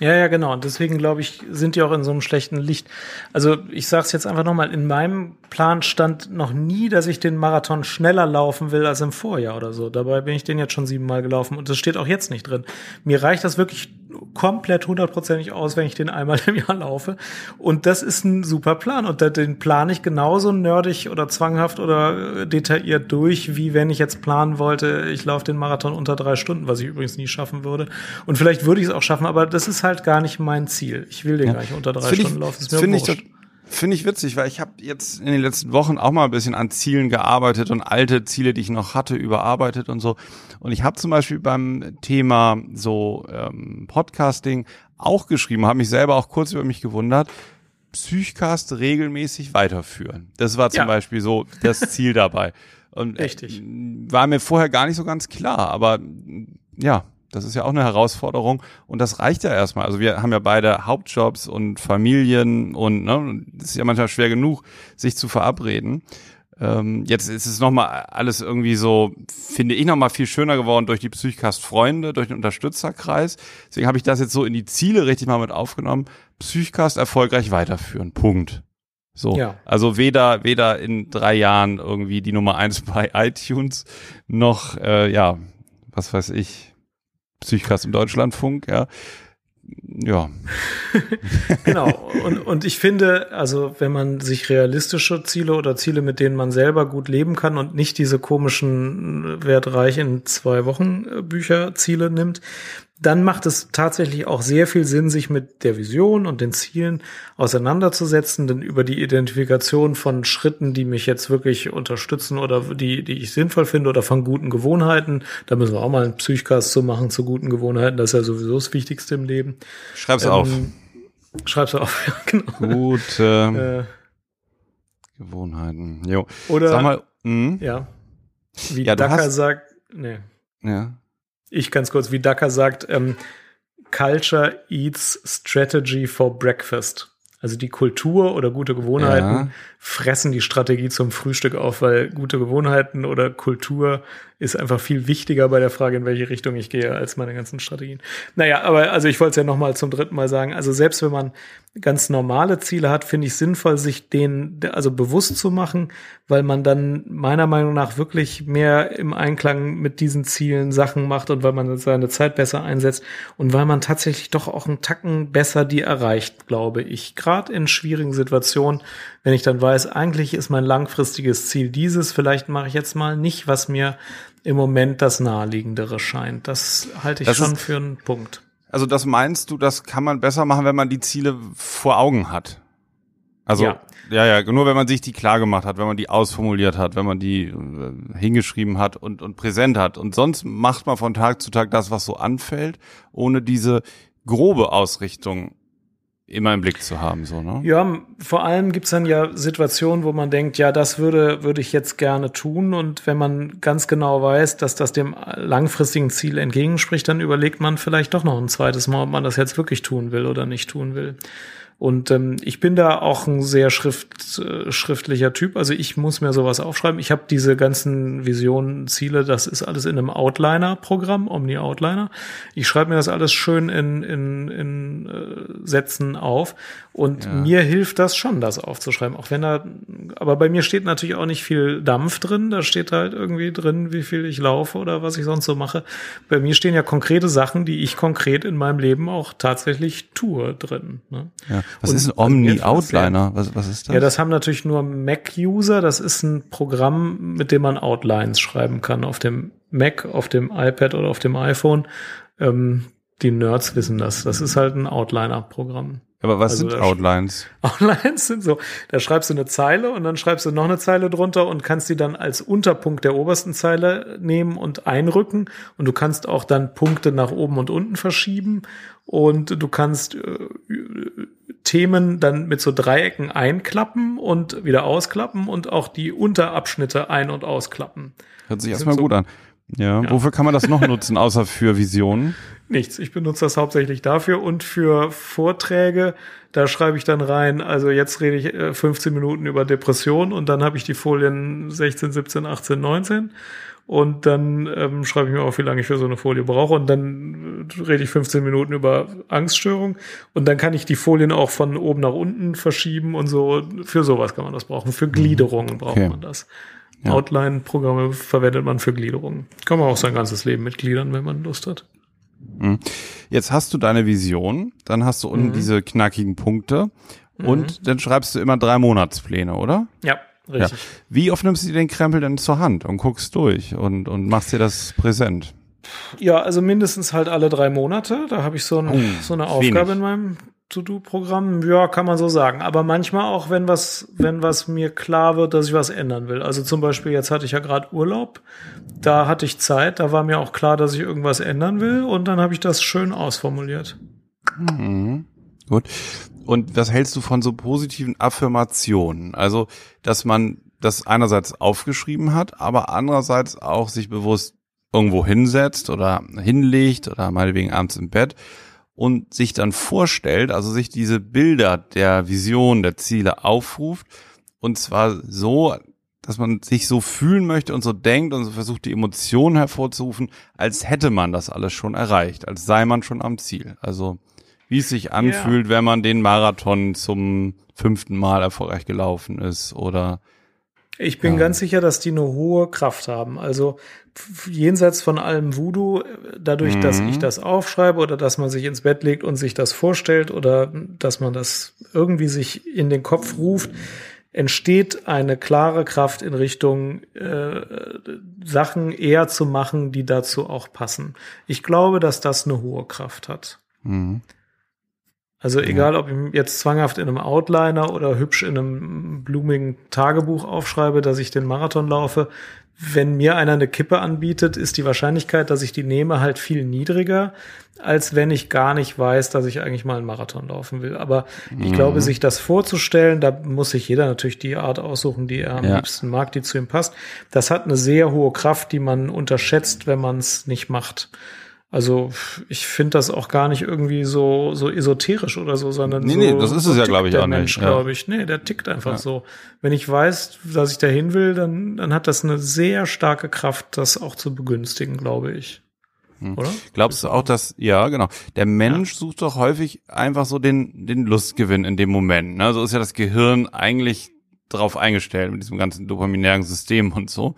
Speaker 2: Ja, ja, genau. Und deswegen glaube ich, sind die auch in so einem schlechten Licht. Also ich sage es jetzt einfach nochmal, in meinem Plan stand noch nie, dass ich den Marathon schneller laufen will als im Vorjahr oder so. Dabei bin ich den jetzt schon siebenmal gelaufen und das steht auch jetzt nicht drin. Mir reicht das wirklich komplett hundertprozentig aus, wenn ich den einmal im Jahr laufe. Und das ist ein super Plan. Und den plane ich genauso nerdig oder zwanghaft oder detailliert durch, wie wenn ich jetzt planen wollte, ich laufe den Marathon unter drei Stunden, was ich übrigens nie schaffen würde. Und vielleicht würde ich es auch schaffen, aber das ist halt gar nicht mein Ziel. Ich will den ja. gar nicht unter drei Stunden ich, laufen.
Speaker 1: Das finde ich, Finde ich witzig, weil ich habe jetzt in den letzten Wochen auch mal ein bisschen an Zielen gearbeitet und alte Ziele, die ich noch hatte, überarbeitet und so. Und ich habe zum Beispiel beim Thema so ähm, Podcasting auch geschrieben, habe mich selber auch kurz über mich gewundert, Psychcast regelmäßig weiterführen. Das war zum ja. Beispiel so das Ziel dabei. Und
Speaker 2: Richtig.
Speaker 1: war mir vorher gar nicht so ganz klar, aber ja, das ist ja auch eine Herausforderung und das reicht ja erstmal. Also wir haben ja beide Hauptjobs und Familien und ne, es ist ja manchmal schwer genug, sich zu verabreden. Ähm, jetzt ist es nochmal alles irgendwie so, finde ich, nochmal viel schöner geworden durch die Psychcast-Freunde, durch den Unterstützerkreis. Deswegen habe ich das jetzt so in die Ziele richtig mal mit aufgenommen. Psychcast erfolgreich weiterführen. Punkt. So. Ja. Also weder, weder in drei Jahren irgendwie die Nummer eins bei iTunes noch, äh, ja, was weiß ich, Psychcast im Deutschlandfunk, ja. Ja.
Speaker 2: genau. Und, und ich finde, also wenn man sich realistische Ziele oder Ziele, mit denen man selber gut leben kann und nicht diese komischen Wertreich in zwei Wochen Bücher Ziele nimmt, dann macht es tatsächlich auch sehr viel Sinn, sich mit der Vision und den Zielen auseinanderzusetzen, denn über die Identifikation von Schritten, die mich jetzt wirklich unterstützen oder die, die ich sinnvoll finde oder von guten Gewohnheiten, da müssen wir auch mal einen Psychcast zu machen zu guten Gewohnheiten, das ist ja sowieso das Wichtigste im Leben.
Speaker 1: Schreib's ähm, auf.
Speaker 2: Schreib's auf, ja,
Speaker 1: genau. Gute äh, Gewohnheiten. Jo.
Speaker 2: Oder, Sag mal, mh? ja, wie ja, Dacker sagt, nee.
Speaker 1: Ja.
Speaker 2: Ich ganz kurz, wie Dacker sagt, ähm, Culture eats strategy for breakfast. Also die Kultur oder gute Gewohnheiten ja. Fressen die Strategie zum Frühstück auf, weil gute Gewohnheiten oder Kultur ist einfach viel wichtiger bei der Frage, in welche Richtung ich gehe, als meine ganzen Strategien. Naja, aber also ich wollte es ja nochmal zum dritten Mal sagen. Also selbst wenn man ganz normale Ziele hat, finde ich sinnvoll, sich denen also bewusst zu machen, weil man dann meiner Meinung nach wirklich mehr im Einklang mit diesen Zielen Sachen macht und weil man seine Zeit besser einsetzt und weil man tatsächlich doch auch einen Tacken besser die erreicht, glaube ich. Gerade in schwierigen Situationen, wenn ich dann weiß, eigentlich ist mein langfristiges Ziel dieses, vielleicht mache ich jetzt mal nicht, was mir im Moment das naheliegendere scheint. Das halte ich das schon für einen Punkt.
Speaker 1: Also das meinst du, das kann man besser machen, wenn man die Ziele vor Augen hat? Also ja. ja, ja, nur wenn man sich die klar gemacht hat, wenn man die ausformuliert hat, wenn man die äh, hingeschrieben hat und, und präsent hat. Und sonst macht man von Tag zu Tag das, was so anfällt, ohne diese grobe Ausrichtung immer im Blick zu haben, so, ne?
Speaker 2: Ja, vor allem gibt's dann ja Situationen, wo man denkt, ja, das würde, würde ich jetzt gerne tun. Und wenn man ganz genau weiß, dass das dem langfristigen Ziel entgegenspricht, dann überlegt man vielleicht doch noch ein zweites Mal, ob man das jetzt wirklich tun will oder nicht tun will. Und ähm, ich bin da auch ein sehr schrift, äh, schriftlicher Typ. Also ich muss mir sowas aufschreiben. Ich habe diese ganzen Visionen, Ziele, das ist alles in einem Outliner-Programm, Omni-Outliner. Ich schreibe mir das alles schön in, in, in äh, Sätzen auf. Und ja. mir hilft das schon, das aufzuschreiben. Auch wenn da, aber bei mir steht natürlich auch nicht viel Dampf drin. Da steht halt irgendwie drin, wie viel ich laufe oder was ich sonst so mache. Bei mir stehen ja konkrete Sachen, die ich konkret in meinem Leben auch tatsächlich tue drin. Ne?
Speaker 1: Ja. Was und, ist ein Omni-Outliner? Was, was ist das?
Speaker 2: Ja, das haben natürlich nur Mac-User. Das ist ein Programm, mit dem man Outlines schreiben kann auf dem Mac, auf dem iPad oder auf dem iPhone. Ähm, die Nerds wissen das. Das ist halt ein Outliner-Programm.
Speaker 1: Aber was also sind Outlines?
Speaker 2: Outlines sind so, da schreibst du eine Zeile und dann schreibst du noch eine Zeile drunter und kannst die dann als Unterpunkt der obersten Zeile nehmen und einrücken. Und du kannst auch dann Punkte nach oben und unten verschieben. Und du kannst äh, Themen dann mit so Dreiecken einklappen und wieder ausklappen und auch die Unterabschnitte ein- und ausklappen.
Speaker 1: Hört sich erstmal so, gut an. Ja. ja. Wofür kann man das noch nutzen, außer für Visionen?
Speaker 2: Nichts. Ich benutze das hauptsächlich dafür und für Vorträge. Da schreibe ich dann rein, also jetzt rede ich 15 äh, Minuten über Depression und dann habe ich die Folien 16, 17, 18, 19. und dann ähm, schreibe ich mir auf, wie lange ich für so eine Folie brauche und dann äh, rede ich 15 Minuten über Angststörung und dann kann ich die Folien auch von oben nach unten verschieben und so. Für sowas kann man das brauchen. Für Gliederungen braucht
Speaker 1: Okay.
Speaker 2: man das.
Speaker 1: Ja.
Speaker 2: Outline-Programme verwendet man für Gliederungen. Kann man auch sein ganzes Leben mit gliedern, wenn man Lust hat.
Speaker 1: Jetzt hast du deine Vision, dann hast du unten diese knackigen Punkte und dann schreibst du immer drei Monatspläne, oder?
Speaker 2: Ja, richtig.
Speaker 1: Wie oft nimmst du dir den Krempel denn zur Hand und guckst durch und, und machst dir das präsent?
Speaker 2: Ja, also mindestens halt alle drei Monate. Da habe ich so, ein,
Speaker 1: Oh,
Speaker 2: so eine Aufgabe
Speaker 1: wenig.
Speaker 2: in meinem To-Do-Programm. Ja, kann man so sagen. Aber manchmal auch, wenn was, wenn was mir klar wird, dass ich was ändern will. Also zum Beispiel, jetzt hatte ich ja gerade Urlaub. Da hatte ich Zeit. Da war mir auch klar, dass ich irgendwas ändern will. Und dann habe ich das schön ausformuliert.
Speaker 1: Mhm. Gut. Und was hältst du von so positiven Affirmationen? Also, dass man das einerseits aufgeschrieben hat, aber andererseits auch sich bewusst irgendwo hinsetzt oder hinlegt oder meinetwegen abends im Bett und sich dann vorstellt, also sich diese Bilder der Vision, der Ziele aufruft und zwar so, dass man sich so fühlen möchte und so denkt und so versucht, die Emotionen hervorzurufen, als hätte man das alles schon erreicht, als sei man schon am Ziel. Also wie es sich anfühlt, wenn man den Marathon zum fünften Mal erfolgreich gelaufen ist oder
Speaker 2: Ich bin
Speaker 1: Ja.
Speaker 2: ganz sicher, dass die eine hohe Kraft haben. Also jenseits von allem Voodoo, dadurch, dass
Speaker 1: Mhm.
Speaker 2: ich das aufschreibe oder dass man sich ins Bett legt und sich das vorstellt oder dass man das irgendwie sich in den Kopf ruft, entsteht eine klare Kraft in Richtung äh, Sachen eher zu machen, die dazu auch passen. Ich glaube, dass das eine hohe Kraft hat.
Speaker 1: mhm.
Speaker 2: Also egal, ob ich jetzt zwanghaft in einem Outliner oder hübsch in einem blumigen Tagebuch aufschreibe, dass ich den Marathon laufe, wenn mir einer eine Kippe anbietet, ist die Wahrscheinlichkeit, dass ich die nehme, halt viel niedriger, als wenn ich gar nicht weiß, dass ich eigentlich mal einen Marathon laufen will. Aber ich glaube, sich das vorzustellen, da muss sich jeder natürlich die Art aussuchen, die er am
Speaker 1: Ja.
Speaker 2: liebsten mag, die zu ihm passt. Das hat eine sehr hohe Kraft, die man unterschätzt, wenn man es nicht macht. Also ich finde das auch gar nicht irgendwie so so esoterisch oder so, sondern
Speaker 1: Nee,
Speaker 2: so,
Speaker 1: nee, das ist
Speaker 2: so
Speaker 1: es ja,
Speaker 2: tickt
Speaker 1: glaub ich,
Speaker 2: der
Speaker 1: auch nicht,
Speaker 2: Mensch,
Speaker 1: ja.
Speaker 2: glaube ich. Nee, der tickt einfach
Speaker 1: Ja.
Speaker 2: so. Wenn ich weiß, dass ich dahin will, dann dann hat das eine sehr starke Kraft, das auch zu begünstigen, glaube ich.
Speaker 1: Hm.
Speaker 2: Oder?
Speaker 1: Glaubst du auch, dass, ja, genau. Der Mensch sucht doch häufig einfach so den, den Lustgewinn in dem Moment. Ne? So ist ja das Gehirn eigentlich drauf eingestellt mit diesem ganzen dopaminären System und so.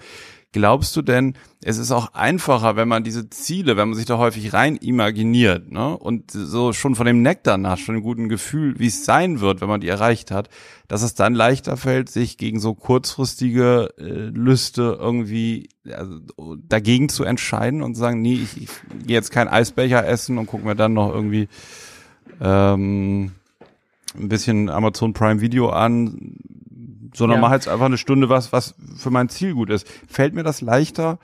Speaker 1: Glaubst du denn, es ist auch einfacher, wenn man diese Ziele, wenn man sich da häufig rein imaginiert, ne, und so schon von dem Nektar nascht, von dem guten Gefühl, wie es sein wird, wenn man die erreicht hat, dass es dann leichter fällt, sich gegen so kurzfristige äh, Lüste irgendwie also, dagegen zu entscheiden und sagen, nee, ich, ich gehe jetzt kein Eisbecher essen und gucke mir dann noch irgendwie ähm, ein bisschen Amazon Prime Video an, sondern
Speaker 2: Ja.
Speaker 1: mache jetzt einfach eine Stunde was, was für mein Ziel gut ist. Fällt mir das leichter,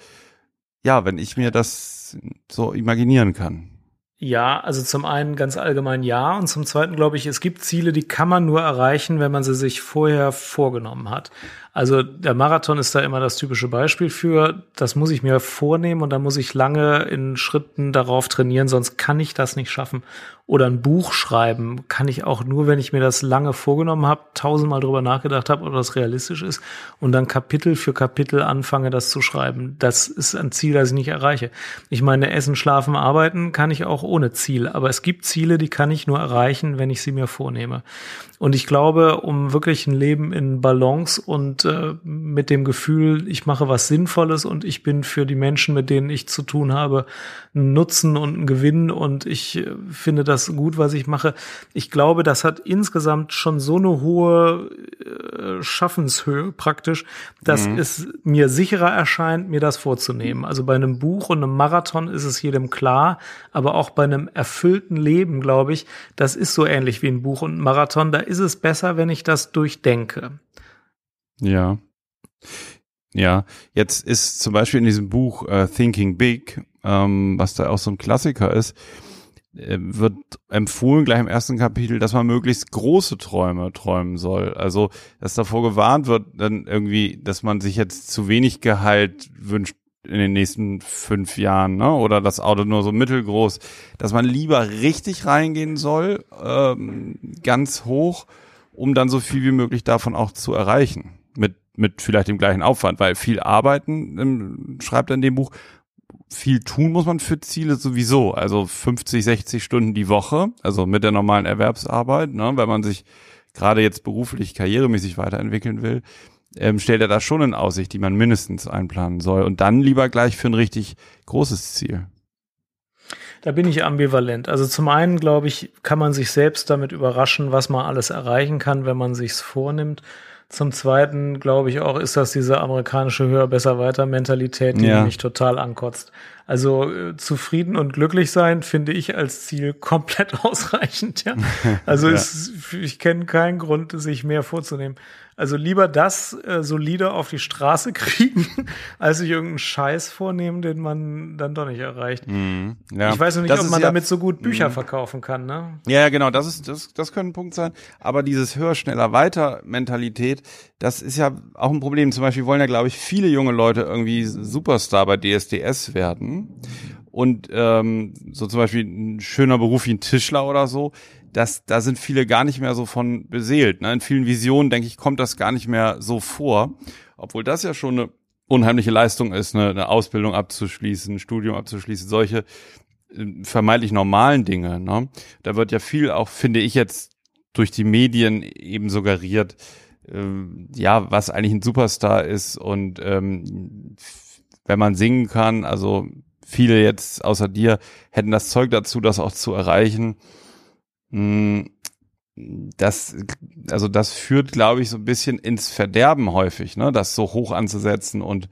Speaker 1: ja, wenn ich mir das so imaginieren kann.
Speaker 2: Ja, also zum einen ganz allgemein ja und zum zweiten glaube ich, es gibt Ziele, die kann man nur erreichen, wenn man sie sich vorher vorgenommen hat. Also der Marathon ist da immer das typische Beispiel für, das muss ich mir vornehmen und dann muss ich lange in Schritten darauf trainieren, sonst kann ich das nicht schaffen. Oder ein Buch schreiben kann ich auch nur, wenn ich mir das lange vorgenommen habe, tausendmal drüber nachgedacht habe, ob das realistisch ist und dann Kapitel für Kapitel anfange, das zu schreiben. Das ist ein Ziel, das ich nicht erreiche. Ich meine, Essen, Schlafen, Arbeiten kann ich auch ohne Ziel, aber es gibt Ziele, die kann ich nur erreichen, wenn ich sie mir vornehme. Und ich glaube, um wirklich ein Leben in Balance und äh, mit dem Gefühl, ich mache was Sinnvolles und ich bin für die Menschen, mit denen ich zu tun habe, ein Nutzen und ein Gewinn und ich äh, finde das gut, was ich mache. Ich glaube, das hat insgesamt schon so eine hohe äh, Schaffenshöhe praktisch, dass es mir sicherer erscheint, mir das vorzunehmen. Also bei einem Buch und einem Marathon ist es jedem klar, aber auch bei einem erfüllten Leben, glaube ich, das ist so ähnlich wie ein Buch und ein Marathon. Da ist es besser, wenn ich das durchdenke.
Speaker 1: Ja. Ja, jetzt ist zum Beispiel in diesem Buch äh, Thinking Big, ähm, was da auch so ein Klassiker ist, äh, wird empfohlen gleich im ersten Kapitel, dass man möglichst große Träume träumen soll. Also, dass davor gewarnt wird, dann irgendwie, dass man sich jetzt zu wenig Gehalt wünscht in den nächsten fünf Jahren, ne? Oder das Auto nur so mittelgroß, dass man lieber richtig reingehen soll, ähm, ganz hoch, um dann so viel wie möglich davon auch zu erreichen. Mit mit vielleicht dem gleichen Aufwand, weil viel arbeiten, ähm, schreibt er in dem Buch, viel tun muss man für Ziele sowieso. Also 50, 60 Stunden die Woche, also mit der normalen Erwerbsarbeit, ne, wenn man sich gerade jetzt beruflich, karrieremäßig weiterentwickeln will, ähm, stellt er da schon in Aussicht, die man mindestens einplanen soll. Und dann lieber gleich für ein richtig großes Ziel.
Speaker 2: Da bin ich ambivalent. Also zum einen, glaube ich, kann man sich selbst damit überraschen, was man alles erreichen kann, wenn man sich's vornimmt. Zum Zweiten glaube ich auch, ist das diese amerikanische Höher, besser, weiter Mentalität, die
Speaker 1: Ja.
Speaker 2: mich total ankotzt. Also äh, zufrieden und glücklich sein finde ich als Ziel komplett ausreichend. Ja, also
Speaker 1: Ja.
Speaker 2: es, ich kenne keinen Grund, sich mehr vorzunehmen. Also lieber das äh, solide auf die Straße kriegen, als sich irgendeinen Scheiß vornehmen, den man dann doch nicht erreicht.
Speaker 1: Mhm. Ja.
Speaker 2: Ich weiß noch nicht,
Speaker 1: Das
Speaker 2: ob man
Speaker 1: ja-
Speaker 2: damit so gut Bücher
Speaker 1: Mhm.
Speaker 2: verkaufen kann. Ne?
Speaker 1: Ja, ja, genau, das ist, das, das könnte ein Punkt sein. Aber dieses höher, schneller, weiter Mentalität, das ist ja auch ein Problem. Zum Beispiel wollen ja, glaube ich, viele junge Leute irgendwie Superstar bei DSDS werden. Und ähm, so zum Beispiel ein schöner Beruf wie ein Tischler oder so, das, da sind viele gar nicht mehr so von beseelt. Ne? In vielen Visionen, denke ich, kommt das gar nicht mehr so vor. Obwohl das ja schon eine unheimliche Leistung ist, eine, eine Ausbildung abzuschließen, ein Studium abzuschließen, solche äh, vermeintlich normalen Dinge. Ne? Da wird ja viel auch, finde ich jetzt, durch die Medien eben suggeriert, ähm, ja, was eigentlich ein Superstar ist und ähm, wenn man singen kann, also viele jetzt außer dir hätten das Zeug dazu, das auch zu erreichen. Mm, Das, also das führt, glaube ich, so ein bisschen ins Verderben häufig, ne, das so hoch anzusetzen und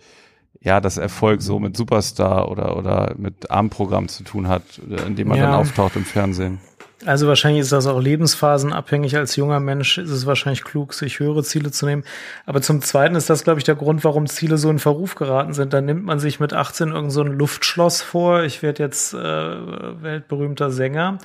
Speaker 1: ja, das Erfolg so mit Superstar oder oder mit Armprogramm zu tun hat, in dem man
Speaker 2: Ja.
Speaker 1: dann auftaucht im Fernsehen.
Speaker 2: Also wahrscheinlich ist das auch lebensphasenabhängig. Als junger Mensch ist es wahrscheinlich klug, sich höhere Ziele zu nehmen. Aber zum Zweiten ist das, glaube ich, der Grund, warum Ziele so in Verruf geraten sind. Dann nimmt man sich mit 18 irgend so ein Luftschloss vor. Ich werde jetzt äh, weltberühmter Sänger.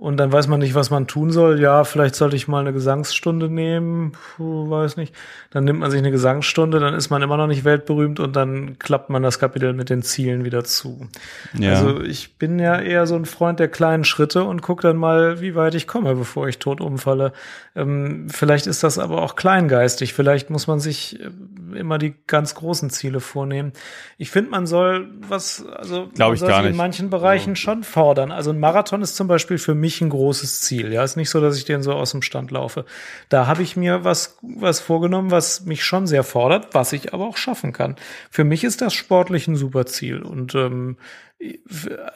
Speaker 2: Und dann weiß man nicht, was man tun soll. Ja, vielleicht sollte ich mal eine Gesangsstunde nehmen. Puh, weiß nicht. Dann nimmt man sich eine Gesangsstunde, dann ist man immer noch nicht weltberühmt und dann klappt man das Kapitel mit den Zielen wieder zu.
Speaker 1: Ja.
Speaker 2: Also ich bin ja eher so ein Freund der kleinen Schritte und gucke dann mal, wie weit ich komme, bevor ich tot umfalle. Ähm, vielleicht ist das aber auch kleingeistig. Vielleicht muss man sich äh, immer die ganz großen Ziele vornehmen. Ich finde, man soll was, also
Speaker 1: Glaub
Speaker 2: man
Speaker 1: ich gar
Speaker 2: sich in
Speaker 1: nicht.
Speaker 2: manchen Bereichen schon fordern. Also ein Marathon ist zum Beispiel für mich ein großes Ziel. Ja, ist nicht so, dass ich den so aus dem Stand laufe. Da habe ich mir was, was vorgenommen, was mich schon sehr fordert, was ich aber auch schaffen kann. Für mich ist das sportlich ein super Ziel und ähm,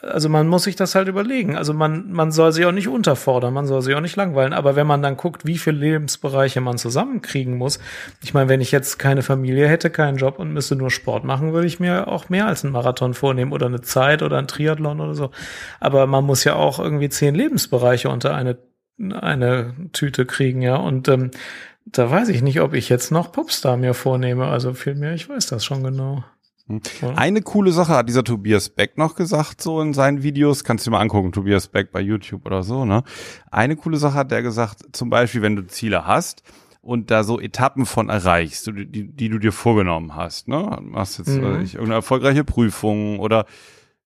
Speaker 2: also man muss sich das halt überlegen. Also man, man soll sich auch nicht unterfordern, man soll sich auch nicht langweilen. Aber wenn man dann guckt, wie viele Lebensbereiche man zusammenkriegen muss, ich meine, wenn ich jetzt keine Familie hätte, keinen Job und müsste nur Sport machen, würde ich mir auch mehr als einen Marathon vornehmen oder eine Zeit oder ein Triathlon oder so. Aber man muss ja auch irgendwie zehn Lebensbereiche unter eine, eine Tüte kriegen, ja. Und ähm, da weiß ich nicht, ob ich jetzt noch Popstar mir vornehme. Also vielmehr, ich weiß das schon genau. Ja.
Speaker 1: Eine coole Sache hat dieser Tobias Beck noch gesagt, so in seinen Videos. Kannst du dir mal angucken, Tobias Beck bei YouTube oder so, ne? Eine coole Sache hat der gesagt, zum Beispiel, wenn du Ziele hast und da so Etappen von erreichst, die, die, die du dir vorgenommen hast, ne? Machst jetzt
Speaker 2: Mhm.
Speaker 1: ich, irgendeine erfolgreiche Prüfung oder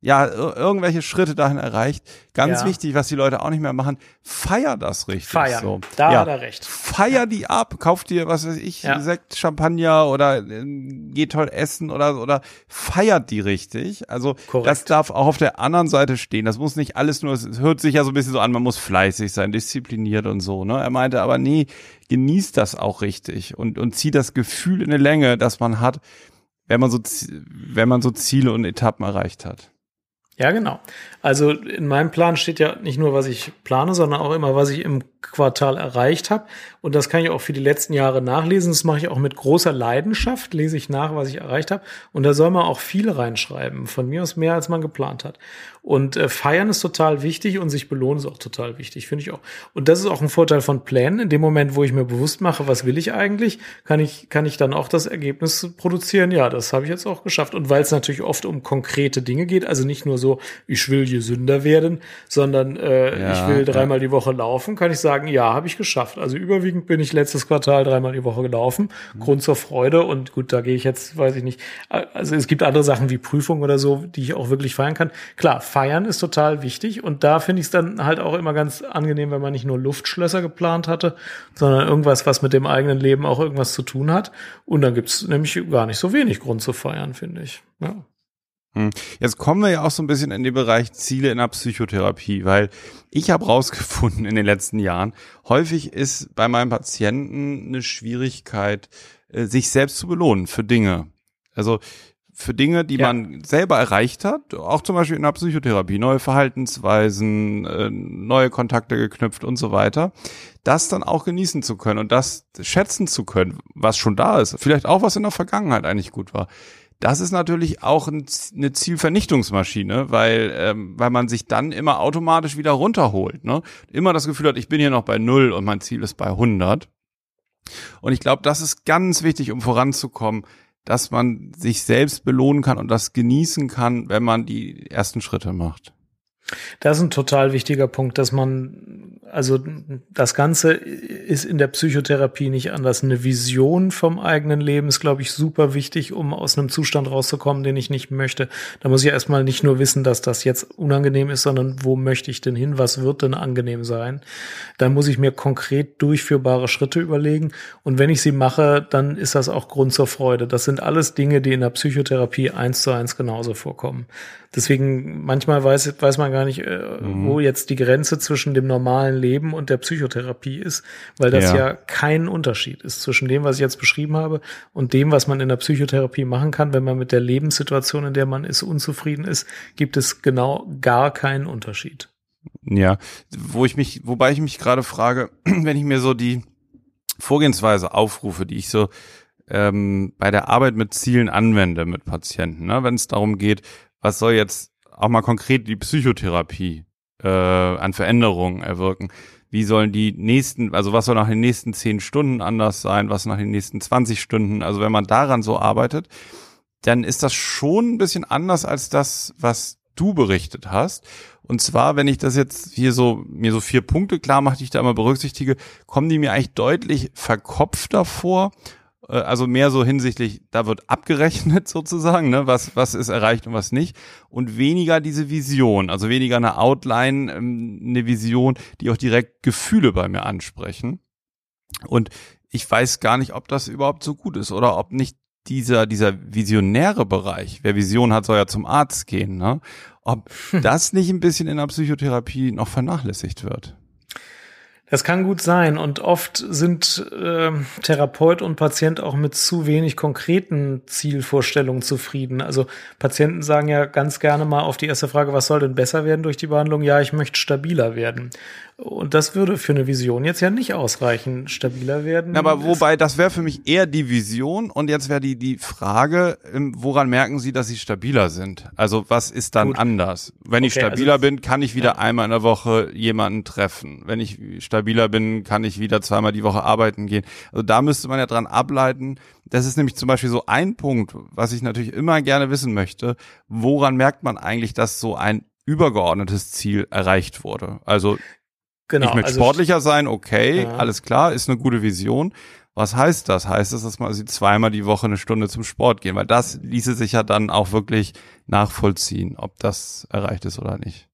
Speaker 1: ja, ir- irgendwelche Schritte dahin erreicht. Ganz
Speaker 2: Ja.
Speaker 1: wichtig, was die Leute auch nicht mehr machen, feier das richtig.
Speaker 2: Feiern.
Speaker 1: So.
Speaker 2: Da
Speaker 1: ja.
Speaker 2: hat er recht.
Speaker 1: Feier die ab, kauf dir, was weiß ich,
Speaker 2: Ja.
Speaker 1: Sekt, Champagner oder äh, geh toll essen oder oder feiert die richtig. Also
Speaker 2: Korrekt.
Speaker 1: das darf auch auf der anderen Seite stehen. Das muss nicht alles nur, es hört sich ja so ein bisschen so an, man muss fleißig sein, diszipliniert und so, ne? Er meinte aber nee, genießt das auch richtig und und zieh das Gefühl in eine Länge, das man hat, wenn man so wenn man so Ziele und Etappen erreicht hat.
Speaker 2: Ja, genau. Also in meinem Plan steht ja nicht nur, was ich plane, sondern auch immer, was ich im Quartal erreicht habe. Und das kann ich auch für die letzten Jahre nachlesen. Das mache ich auch mit großer Leidenschaft, lese ich nach, was ich erreicht habe. Und da soll man auch viel reinschreiben. Von mir aus mehr, als man geplant hat. Und äh, feiern ist total wichtig und sich belohnen ist auch total wichtig, finde ich auch. Und das ist auch ein Vorteil von Plänen. In dem Moment, wo ich mir bewusst mache, was will ich eigentlich, kann ich, kann ich dann auch das Ergebnis produzieren. Ja, das habe ich jetzt auch geschafft. Und weil es natürlich oft um konkrete Dinge geht, also nicht nur so, ich will gesünder werden, sondern äh,
Speaker 1: Ja,
Speaker 2: ich will dreimal die Woche laufen, kann ich sagen, sagen, ja, habe ich geschafft. Also überwiegend bin ich letztes Quartal dreimal die Woche gelaufen. Mhm. Grund zur Freude. Und gut, da gehe ich jetzt, weiß ich nicht. Also es gibt andere Sachen wie Prüfung oder so, die ich auch wirklich feiern kann. Klar, feiern ist total wichtig. Und da finde ich es dann halt auch immer ganz angenehm, wenn man nicht nur Luftschlösser geplant hatte, sondern irgendwas, was mit dem eigenen Leben auch irgendwas zu tun hat. Und dann gibt's nämlich gar nicht so wenig Grund zu feiern, finde ich. Ja.
Speaker 1: Hm. Jetzt kommen wir ja auch so ein bisschen in den Bereich Ziele in der Psychotherapie, weil ich habe rausgefunden in den letzten Jahren, häufig ist bei meinen Patienten eine Schwierigkeit, äh, sich selbst zu belohnen für Dinge. Also für Dinge, die ja. man selber erreicht hat, auch zum Beispiel in der Psychotherapie, neue Verhaltensweisen, äh, neue Kontakte geknüpft und so weiter, das dann auch genießen zu können und das schätzen zu können, was schon da ist, vielleicht auch was in der Vergangenheit eigentlich gut war. Das ist natürlich auch ein, eine Zielvernichtungsmaschine, weil, ähm, weil man sich dann immer automatisch wieder runterholt. Ne? Immer das Gefühl hat, ich bin hier noch bei null und mein Ziel ist bei 100. Und ich glaube, das ist ganz wichtig, um voranzukommen, dass man sich selbst belohnen kann und das genießen kann, wenn man die ersten Schritte macht.
Speaker 2: Das ist ein total wichtiger Punkt, dass man also das Ganze ist in der Psychotherapie nicht anders. Eine Vision vom eigenen Leben ist, glaube ich, super wichtig, um aus einem Zustand rauszukommen, den ich nicht möchte. Da muss ich erstmal nicht nur wissen, dass das jetzt unangenehm ist, sondern wo möchte ich denn hin? Was wird denn angenehm sein? Dann muss ich mir konkret durchführbare Schritte überlegen. Und wenn ich sie mache, dann ist das auch Grund zur Freude. Das sind alles Dinge, die in der Psychotherapie eins zu eins genauso vorkommen. Deswegen manchmal weiß, weiß man gar nicht, äh, mhm. wo jetzt die Grenze zwischen dem normalen Leben und der Psychotherapie ist, weil das ja. ja kein Unterschied ist zwischen dem, was ich jetzt beschrieben habe und dem, was man in der Psychotherapie machen kann. Wenn man mit der Lebenssituation, in der man ist, unzufrieden ist, gibt es genau gar keinen Unterschied.
Speaker 1: Ja, wo ich mich, wobei ich mich gerade frage, wenn ich mir so die Vorgehensweise aufrufe, die ich so ähm, bei der Arbeit mit Zielen anwende mit Patienten, ne? wenn es darum geht, was soll jetzt auch mal konkret die Psychotherapie äh, an Veränderungen erwirken? Wie sollen die nächsten, also was soll nach den nächsten zehn Stunden anders sein, was nach den nächsten 20 Stunden? Also wenn man daran so arbeitet, dann ist das schon ein bisschen anders als das, was du berichtet hast. Und zwar, wenn ich das jetzt hier so, mir so vier Punkte klar mache, die ich da immer berücksichtige, kommen die mir eigentlich deutlich verkopfter vor also mehr so hinsichtlich, da wird abgerechnet sozusagen, ne, was, was ist erreicht und was nicht. Und weniger diese Vision, also weniger eine Outline, ähm, eine Vision, die auch direkt Gefühle bei mir ansprechen. Und ich weiß gar nicht, ob das überhaupt so gut ist oder ob nicht dieser, dieser visionäre Bereich, wer Vision hat, soll ja zum Arzt gehen, ne? Ob das nicht ein bisschen in der Psychotherapie noch vernachlässigt wird.
Speaker 2: Das kann gut sein und oft sind äh, Therapeut und Patient auch mit zu wenig konkreten Zielvorstellungen zufrieden. Also Patienten sagen ja ganz gerne mal auf die erste Frage, was soll denn besser werden durch die Behandlung? Ja, ich möchte stabiler werden. Und das würde für eine Vision jetzt ja nicht ausreichen, stabiler werden.
Speaker 1: Aber wobei, das wäre für mich eher die Vision und jetzt wäre die, die Frage, ähm, woran merken Sie, dass Sie stabiler sind? Also was ist dann Gut. anders? Wenn okay, ich stabiler also, bin, kann ich wieder ja. einmal in der Woche jemanden treffen. Wenn ich stabiler bin, kann ich wieder zweimal die Woche arbeiten gehen. Also da müsste man ja dran ableiten. Das ist nämlich zum Beispiel so ein Punkt, was ich natürlich immer gerne wissen möchte. Woran merkt man eigentlich, dass so ein übergeordnetes Ziel erreicht wurde? Also Genau, ich möchte also sportlicher sein, okay, ja. alles klar, ist eine gute Vision. Was heißt das? Heißt das, dass man sie zweimal die Woche eine Stunde zum Sport gehen? Weil das ließe sich ja dann auch wirklich nachvollziehen, ob das erreicht ist oder nicht.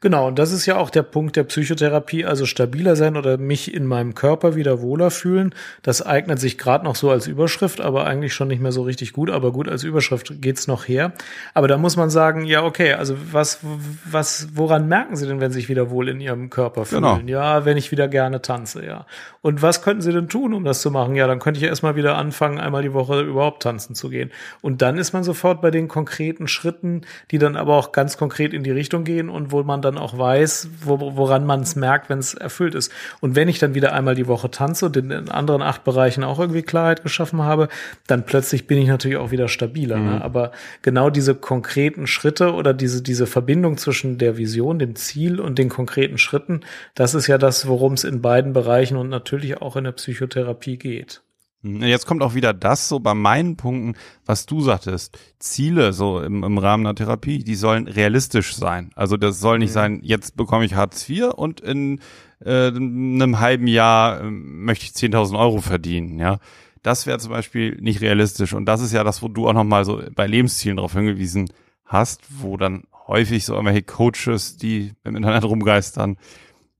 Speaker 2: Genau, und das ist ja auch der Punkt der Psychotherapie, also stabiler sein oder mich in meinem Körper wieder wohler fühlen. Das eignet sich gerade noch so als Überschrift, aber eigentlich schon nicht mehr so richtig gut. Aber gut, als Überschrift geht's noch her. Aber da muss man sagen, ja, okay, also was, was, woran merken Sie denn, wenn Sie sich wieder wohl in Ihrem Körper fühlen? Genau. Ja, wenn ich wieder gerne tanze, ja. Und was könnten Sie denn tun, um das zu machen? Ja, dann könnte ich erstmal wieder anfangen, einmal die Woche überhaupt tanzen zu gehen. Und dann ist man sofort bei den konkreten Schritten, die dann aber auch ganz konkret in die Richtung gehen und wo man dann dann auch weiß, wo, woran man es merkt, wenn es erfüllt ist. Und wenn ich dann wieder einmal die Woche tanze und in, in, anderen acht Bereichen auch irgendwie Klarheit geschaffen habe, dann plötzlich bin ich natürlich auch wieder stabiler. Ne? Mhm. Ne? Aber genau diese konkreten Schritte oder diese, diese Verbindung zwischen der Vision, dem Ziel und den konkreten Schritten, das ist ja das, worum es in beiden Bereichen und natürlich auch in der Psychotherapie geht.
Speaker 1: Hm, Jetzt kommt auch wieder das so bei meinen Punkten, was du sagtest. Ziele so im, im Rahmen einer Therapie, die sollen realistisch sein. Also das soll nicht
Speaker 2: Mhm.
Speaker 1: sein, jetzt bekomme ich Hartz IV und in äh, einem halben Jahr äh, möchte ich 10.000 Euro verdienen, ja. Das wäre zum Beispiel nicht realistisch. Und das ist ja das, wo du auch nochmal so bei Lebenszielen darauf hingewiesen hast, wo dann häufig so irgendwelche Coaches, die im Internet rumgeistern,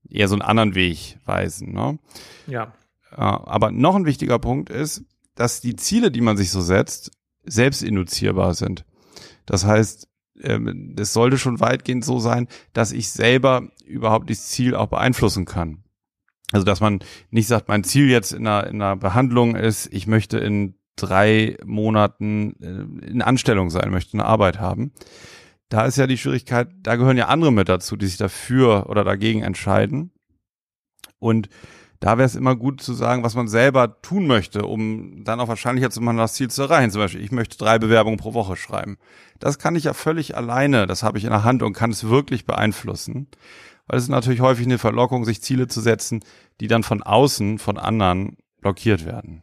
Speaker 1: eher so einen anderen Weg weisen. Ne?
Speaker 2: Ja.
Speaker 1: Aber noch ein wichtiger Punkt ist, dass die Ziele, die man sich so setzt, selbst induzierbar sind. Das heißt, ähm, es sollte schon weitgehend so sein, dass ich selber überhaupt das Ziel auch beeinflussen kann. Also, dass man nicht sagt, mein Ziel jetzt in einer, in einer Behandlung ist, ich möchte in drei Monaten äh, in Anstellung sein, möchte eine Arbeit haben. Da ist ja die Schwierigkeit, da gehören ja andere mit dazu, die sich dafür oder dagegen entscheiden. Und da wäre es immer gut zu sagen, was man selber tun möchte, um dann auch wahrscheinlicher zu machen, das Ziel zu erreichen. Zum Beispiel, ich möchte drei Bewerbungen pro Woche schreiben. Das kann ich ja völlig alleine, das habe ich in der Hand und kann es wirklich beeinflussen. Weil es ist natürlich häufig eine Verlockung, sich Ziele zu setzen, die dann von außen, von anderen blockiert werden.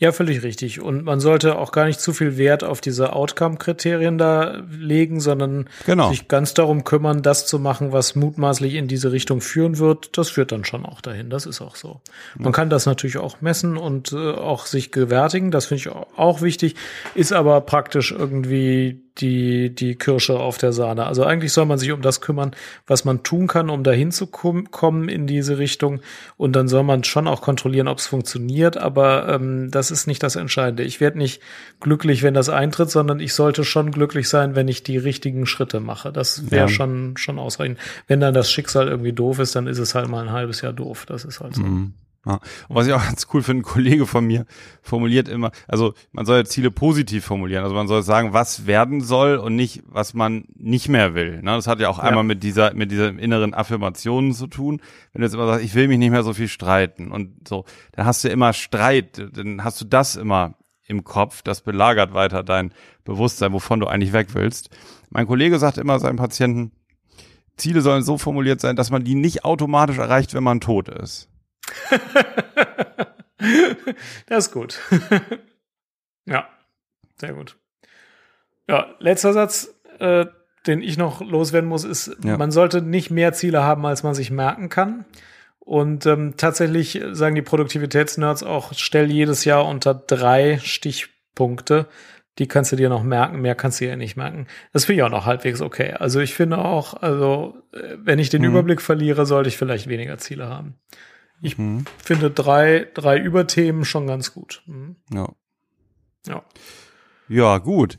Speaker 2: Ja, völlig richtig. Und man sollte auch gar nicht zu viel Wert auf diese Outcome-Kriterien da legen, sondern
Speaker 1: Genau.
Speaker 2: sich ganz darum kümmern, das zu machen, was mutmaßlich in diese Richtung führen wird. Das führt dann schon auch dahin. Das ist auch so. Man kann das natürlich auch messen und äh, auch sich gewärtigen. Das finde ich au- auch wichtig. Ist aber praktisch irgendwie die, die Kirsche auf der Sahne. Also eigentlich soll man sich um das kümmern, was man tun kann, um dahin zu kom- kommen in diese Richtung. Und dann soll man schon auch kontrollieren, ob es funktioniert. Aber ähm, das ist nicht das Entscheidende. Ich werde nicht glücklich, wenn das eintritt, sondern ich sollte schon glücklich sein, wenn ich die richtigen Schritte mache. Das wäre
Speaker 1: Ja.
Speaker 2: schon, schon ausreichend. Wenn dann das Schicksal irgendwie doof ist, dann ist es halt mal ein halbes Jahr doof. Das ist halt so.
Speaker 1: Mhm. Ja. Und was ich auch ganz cool finde, ein Kollege von mir formuliert immer, also man soll ja Ziele positiv formulieren. Also man soll sagen, was werden soll und nicht, was man nicht mehr will. Ne? Das hat ja auch
Speaker 2: Ja.
Speaker 1: einmal mit dieser, mit dieser inneren Affirmationen zu tun. Wenn du jetzt immer sagst, ich will mich nicht mehr so viel streiten und so, dann hast du immer Streit, dann hast du das immer im Kopf, das belagert weiter dein Bewusstsein, wovon du eigentlich weg willst. Mein Kollege sagt immer seinen Patienten, Ziele sollen so formuliert sein, dass man die nicht automatisch erreicht, wenn man tot ist.
Speaker 2: Das ist gut. ja, sehr gut. Ja, letzter Satz, äh, den ich noch loswerden muss, ist,
Speaker 1: Ja.
Speaker 2: man sollte nicht mehr Ziele haben, als man sich merken kann. Und ähm, tatsächlich sagen die Produktivitätsnerds auch, stell jedes Jahr unter drei Stichpunkte. Die kannst du dir noch merken, mehr kannst du dir nicht merken. Das finde ich auch noch halbwegs okay. Also ich finde auch, also äh, wenn ich den
Speaker 1: Mhm.
Speaker 2: Überblick verliere, sollte ich vielleicht weniger Ziele haben. Ich
Speaker 1: Mhm.
Speaker 2: finde drei, drei Überthemen schon ganz gut. Mhm.
Speaker 1: Ja.
Speaker 2: Ja.
Speaker 1: Ja, gut.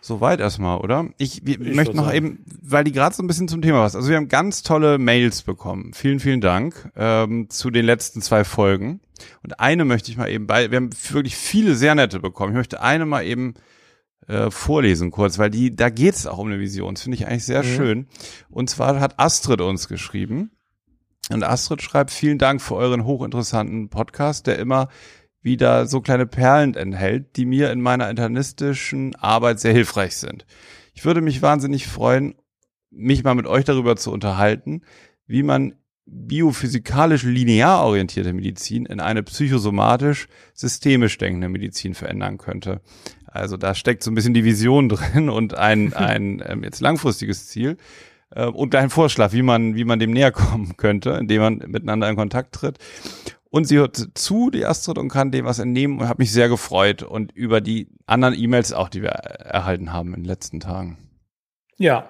Speaker 1: Soweit erstmal, oder? Ich,
Speaker 2: Ich
Speaker 1: möchte noch
Speaker 2: sagen.
Speaker 1: eben, weil die gerade so ein bisschen zum Thema was. Also wir haben ganz tolle Mails bekommen. Vielen, vielen Dank ähm, zu den letzten zwei Folgen. Und eine möchte ich mal eben bei, wir haben wirklich viele sehr nette bekommen. Ich möchte eine mal eben äh, vorlesen kurz, weil die, da geht es auch um eine Vision. Das finde ich eigentlich sehr
Speaker 2: Mhm.
Speaker 1: schön. Und zwar hat Astrid uns geschrieben. Und Astrid schreibt, vielen Dank für euren hochinteressanten Podcast, der immer wieder so kleine Perlen enthält, die mir in meiner internistischen Arbeit sehr hilfreich sind. Ich würde mich wahnsinnig freuen, mich mal mit euch darüber zu unterhalten, wie man biophysikalisch linear orientierte Medizin in eine psychosomatisch systemisch denkende Medizin verändern könnte. Also da steckt so ein bisschen die Vision drin und ein, ein ähm, jetzt langfristiges Ziel äh, und ein Vorschlag, wie man, wie man dem näher kommen könnte, indem man miteinander in Kontakt tritt. Und sie hört zu, die Astrid, und kann dem was entnehmen und hat mich sehr gefreut und über die anderen E-Mails auch, die wir erhalten haben in den letzten Tagen.
Speaker 2: Ja.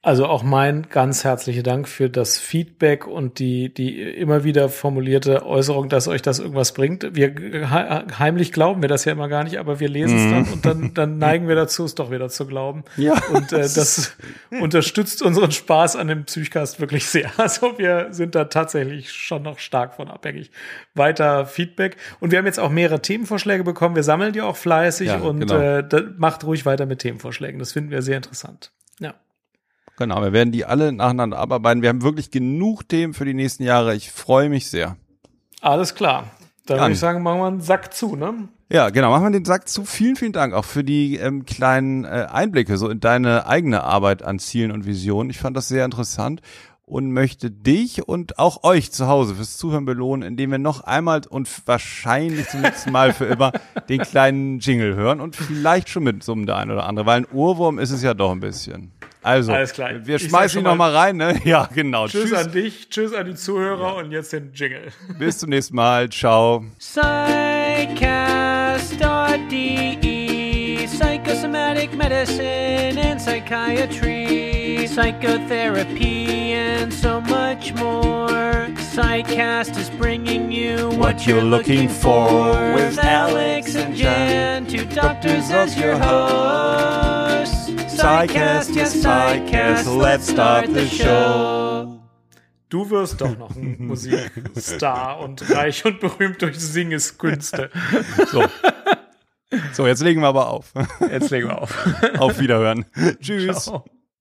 Speaker 2: Also auch mein ganz herzlicher Dank für das Feedback und die, die immer wieder formulierte Äußerung, dass euch das irgendwas bringt. Wir he- heimlich glauben wir das ja immer gar nicht, aber wir lesen es
Speaker 1: Mhm.
Speaker 2: dann und dann, dann neigen wir dazu, es doch wieder zu glauben.
Speaker 1: Ja.
Speaker 2: Und äh, das unterstützt unseren Spaß an dem Psychcast wirklich sehr. Also wir sind da tatsächlich schon noch stark von abhängig. Weiter Feedback. Und wir haben jetzt auch mehrere Themenvorschläge bekommen. Wir sammeln die auch fleißig
Speaker 1: Ja,
Speaker 2: und
Speaker 1: genau.
Speaker 2: äh, macht ruhig weiter mit Themenvorschlägen. Das finden wir sehr interessant. Ja.
Speaker 1: Genau, wir werden die alle nacheinander abarbeiten. Wir haben wirklich genug Themen für die nächsten Jahre. Ich freue mich sehr.
Speaker 2: Alles klar. Dann
Speaker 1: Jan.
Speaker 2: würde ich sagen, machen wir einen Sack zu, ne?
Speaker 1: Ja, genau. Machen wir den Sack zu. Vielen, vielen Dank auch für die ähm, kleinen äh, Einblicke so in deine eigene Arbeit an Zielen und Visionen. Ich fand das sehr interessant. und möchte dich und auch euch zu Hause fürs Zuhören belohnen, indem wir noch einmal und wahrscheinlich zum letzten Mal für immer den kleinen Jingle hören und vielleicht schon mit summen der ein oder andere, weil ein Ohrwurm ist es ja doch ein bisschen. Also,
Speaker 2: Alles klar.
Speaker 1: wir
Speaker 2: Ich
Speaker 1: schmeißen ihn noch
Speaker 2: mal-
Speaker 1: mal rein, ne? Ja, genau.
Speaker 2: Tschüss, an dich, tschüss an die Zuhörer und jetzt den Jingle.
Speaker 1: Bis zum nächsten Mal. Ciao.
Speaker 3: Psychcast.de Psychosomatic medicine and psychiatry, psychotherapy, and so much more. Psychcast is bringing you what, you're looking for with Alex and Jen, two doctors as your hosts. Psychcast, yes, Psychcast, let's start the show.
Speaker 2: Du wirst doch noch ein Musikstar und reich und berühmt durch Singeskünste.
Speaker 1: So. So, jetzt legen wir aber auf.
Speaker 2: Jetzt legen wir auf.
Speaker 1: auf Wiederhören. Tschüss.
Speaker 2: Ciao.